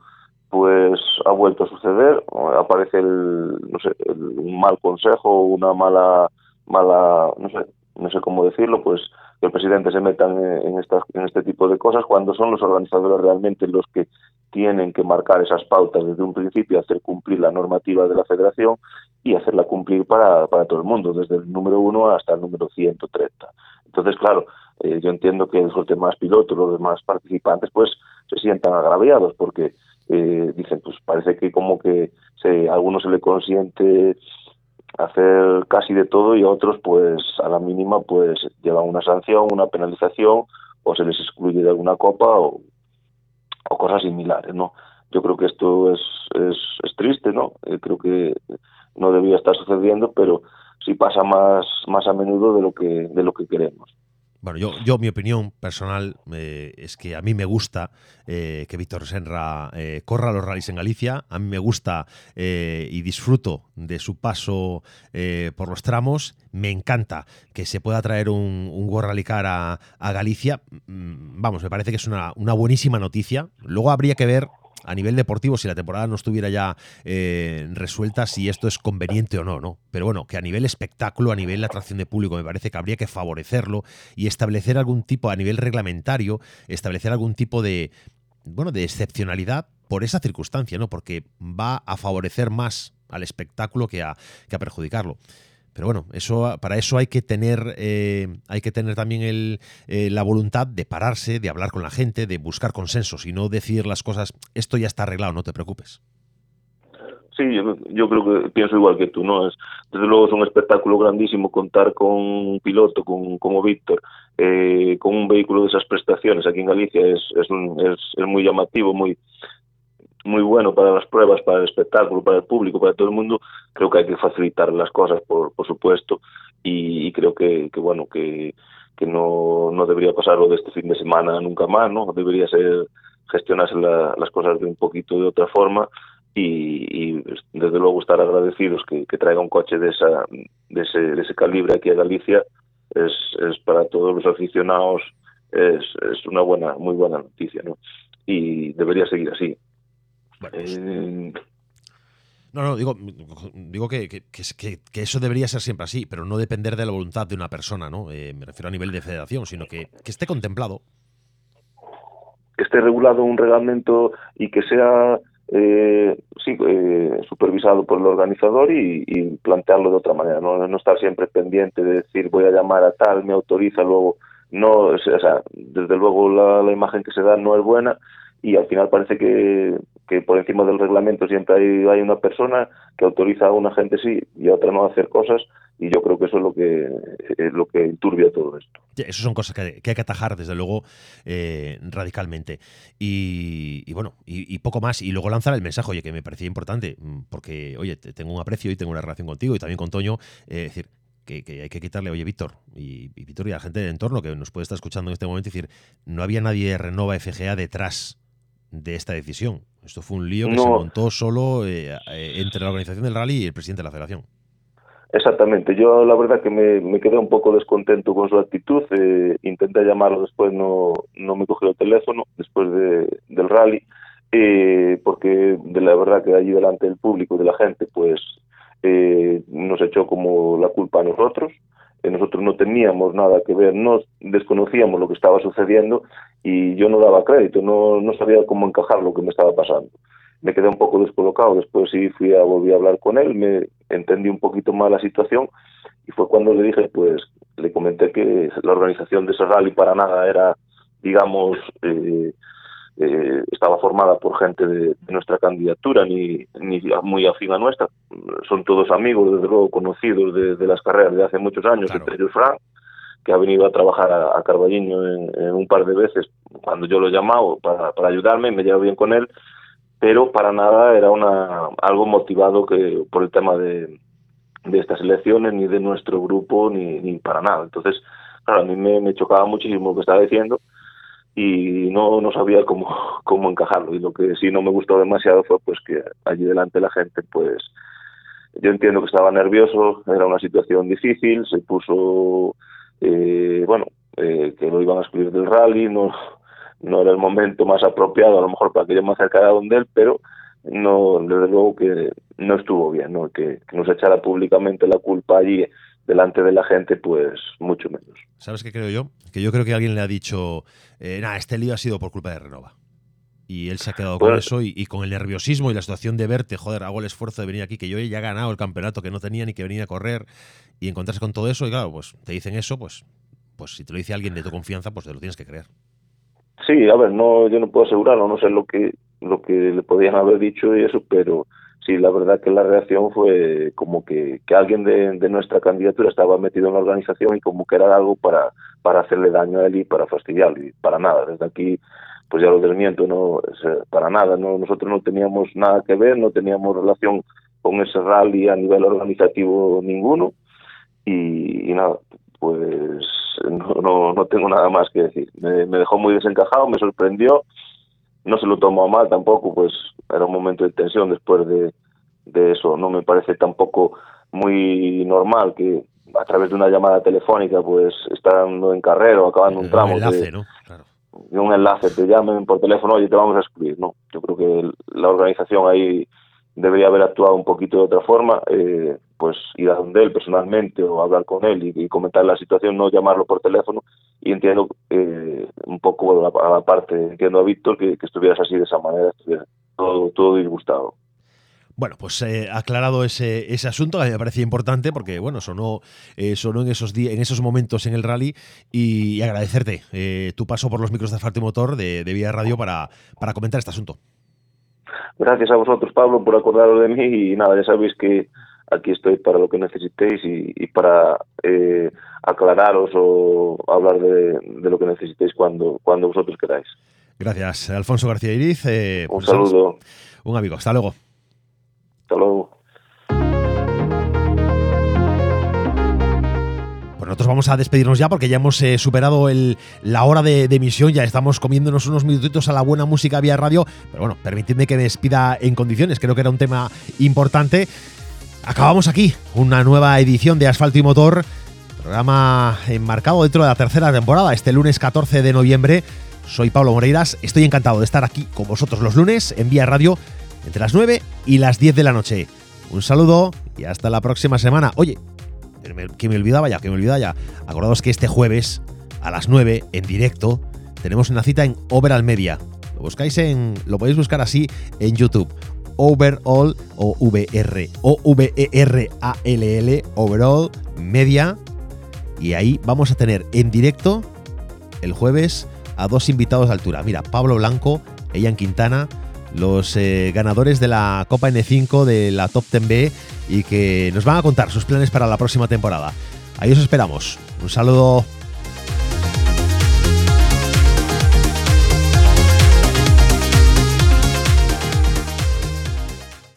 pues ha vuelto a suceder, aparece el, no sé, un mal consejo, una mala, mala, no sé, no sé cómo decirlo, pues que el presidente se meta en, estas, en este tipo de cosas cuando son los organizadores realmente los que tienen que marcar esas pautas desde un principio, hacer cumplir la normativa de la federación y hacerla cumplir para, para todo el mundo, desde el número uno hasta el número 130. Entonces, claro, eh, yo entiendo que los demás pilotos, los demás participantes, pues se sientan agraviados porque eh, dicen, pues parece que como que se, a algunos se le consiente hacer casi de todo y a otros pues a la mínima pues llevan una sanción, una penalización o se les excluye de alguna copa o, cosas similares, ¿no? Yo creo que esto es, es, es triste, ¿no? Eh, creo que no debía estar sucediendo, pero sí pasa más, más a menudo de lo que, de lo que queremos. Bueno, yo, yo mi opinión personal eh, es que a mí me gusta eh, que Víctor Senra eh, corra los rallies en Galicia. A mí me gusta y disfruto de su paso por los tramos. Me encanta que se pueda traer un, un World Rally Car a, a, Galicia. Mm, vamos, me parece que es una, una buenísima noticia. Luego habría que ver a nivel deportivo, si la temporada no estuviera ya eh, resuelta, si esto es conveniente o no, ¿no? Pero bueno, que a nivel espectáculo, a nivel atracción de público, me parece que habría que favorecerlo y establecer algún tipo, a nivel reglamentario, establecer algún tipo de, bueno, de excepcionalidad por esa circunstancia, ¿no? Porque va a favorecer más al espectáculo que a, que a perjudicarlo. Pero bueno, eso, para eso hay que tener, eh, hay que tener también el, eh, la voluntad de pararse, de hablar con la gente, de buscar consensos y no decir las cosas, esto ya está arreglado, no te preocupes. Sí, yo, creo que pienso igual que tú, ¿no? Es, desde luego es un espectáculo grandísimo contar con un piloto con, como Víctor, eh, con un vehículo de esas prestaciones aquí en Galicia, es, es, es, es muy llamativo, muy muy bueno para las pruebas, para el espectáculo, para el público, para todo el mundo, creo que hay que facilitar las cosas, por, por supuesto, y, creo que, bueno, que, que no, no debería pasarlo de este fin de semana nunca más, ¿no? Debería ser gestionarse las cosas de un poquito de otra forma y, y desde luego estar agradecidos que, que, traiga un coche de, esa, de, ese, de ese calibre aquí a Galicia es, es para todos los aficionados es, es una buena, muy buena noticia, ¿no? Y debería seguir así. Pues eh, no, no, digo, digo que, que, que, eso debería ser siempre así, pero no depender de la voluntad de una persona, ¿no? Eh, me refiero a nivel de federación, sino que, esté contemplado. Que esté regulado un reglamento y que sea eh, sí, eh, supervisado por el organizador y, plantearlo de otra manera, ¿no? no estar siempre pendiente de decir voy a llamar a tal, me autoriza, luego no, o sea, desde luego la, la imagen que se da no es buena y al final parece que, que por encima del reglamento siempre hay, hay una persona que autoriza a una gente sí y a otra no a hacer cosas y yo creo que eso es lo que es lo que enturbia todo esto. Eso son cosas que, hay que atajar desde luego eh, radicalmente y, bueno y, poco más y luego lanzar el mensaje oye que me parecía importante mm, porque oye tengo un aprecio y tengo una relación contigo y también con Toño eh, decir que, hay que quitarle, oye, Víctor, y, Víctor y a la gente del entorno que nos puede estar escuchando en este momento, decir, no había nadie de Renova FGA detrás de esta decisión. Esto fue un lío que se montó solo eh, eh, entre la organización del rally y el presidente de la federación. Exactamente, yo la verdad que me, quedé un poco descontento con su actitud, eh, intenté llamarlo después, no, no me cogió el teléfono después de, del rally, porque de la verdad que allí delante del público de la gente pues nos echó como la culpa a nosotros, nosotros no teníamos nada que ver, no desconocíamos lo que estaba sucediendo y yo no daba crédito, no, no sabía cómo encajar lo que me estaba pasando. Me quedé un poco descolocado, después sí fui a, volví a hablar con él, me entendí un poquito más la situación y fue cuando le dije, pues le comenté que la organización de ese rally para nada era, digamos, eh, eh, estaba formada por gente de, nuestra candidatura ni, ni muy afín a nuestra. Son todos amigos, desde luego conocidos de, las carreras de hace muchos años, entre ellos Frank, que ha venido a trabajar a, a en, un par de veces cuando yo lo he llamado para, para ayudarme, me llevo bien con él, pero para nada era una algo motivado que por el tema de, de estas elecciones, ni de nuestro grupo, ni, ni para nada. Entonces, claro, a mí me, me chocaba muchísimo lo que estaba diciendo y no, no sabía cómo, (laughs) cómo encajarlo. Y lo que sí no me gustó demasiado fue pues que allí delante la gente, pues yo entiendo que estaba nervioso, era una situación difícil, se puso, eh, bueno, eh, que lo iban a excluir del rally, no, no era el momento más apropiado a lo mejor para que yo me acercara a donde él, pero no, desde luego que no estuvo bien, ¿no? Que, que nos echara públicamente la culpa allí delante de la gente, pues mucho menos. ¿Sabes qué creo yo? Que yo creo que alguien le ha dicho, eh, nada, este lío ha sido por culpa de Renova. Y él se ha quedado con eso y, y con el nerviosismo y la situación de verte, joder, hago el esfuerzo de venir aquí, que yo ya he ganado el campeonato que no tenía ni que venir a correr y encontrarse con todo eso. Y claro, pues te dicen eso, pues, pues si te lo dice alguien de tu confianza, pues te lo tienes que creer. Sí, a ver, no, yo no puedo asegurarlo, no sé lo que lo que le podían haber dicho y eso, pero sí, la verdad que la reacción fue como que, que alguien de, de nuestra candidatura estaba metido en la organización y como que era algo para, para hacerle daño a él y para fastidiarlo, y para nada. Desde aquí, pues ya lo desmiento, no, para nada, no, nosotros no teníamos nada que ver, no teníamos relación con ese rally a nivel organizativo ninguno, y, nada, pues no, no, no tengo nada más que decir. Me dejó muy desencajado, me sorprendió, no se lo tomó mal tampoco, pues era un momento de tensión después de, de eso. No me parece tampoco muy normal que a través de una llamada telefónica, pues estando en carrera o acabando un tramo, Un enlace, de, ¿no? de un enlace, te llamen por teléfono, oye, te vamos a excluir, ¿no? Yo creo que la organización ahí debería haber actuado un poquito de otra forma, eh, pues ir a donde él personalmente o hablar con él y, y comentar la situación, no llamarlo por teléfono. Y entiendo eh, un poco, a la parte, entiendo a Víctor que, que estuvieras así de esa manera, estuvieras todo, todo disgustado. Bueno, pues eh, aclarado ese, ese asunto, que a mí me parecía importante porque, bueno, sonó, eh, sonó en, esos di- en esos momentos en el rally y, y agradecerte eh, tu paso por los micros de Asfalto y Motor de, de Vía Radio para, para comentar este asunto. Gracias a vosotros, Pablo, por acordaros de mí y nada, ya sabéis que aquí estoy para lo que necesitéis y, y para eh, aclararos o hablar de, de lo que necesitéis cuando, cuando vosotros queráis. Gracias, Alfonso García Iriz. eh, Un pues, saludo. Un amigo, hasta luego. Hasta luego. Pues nosotros vamos a despedirnos ya porque ya hemos eh, superado el, la hora de, de emisión, ya estamos comiéndonos unos minutitos a la buena música vía radio, pero bueno, permitidme que me despida en condiciones, creo que era un tema importante. Acabamos aquí una nueva edición de Asfalto y Motor, programa enmarcado dentro de la tercera temporada, este lunes 14 de noviembre. Soy Pablo Moreiras, estoy encantado de estar aquí con vosotros los lunes en Vía Radio entre las 9 y las 10 de la noche. Un saludo y hasta la próxima semana. Oye, que me, olvidaba ya, que me olvidaba ya. Acordaos que este jueves a las 9 en directo tenemos una cita en Overall Media. Lo buscáis en lo podéis buscar así en YouTube. Overall o VR o V E R A L L Overall Media y ahí vamos a tener en directo el jueves a dos invitados de altura. Mira, Pablo Blanco, Ian Quintana, los eh, ganadores de la Copa N5 de la Top 10B y que nos van a contar sus planes para la próxima temporada. Ahí os esperamos. Un saludo.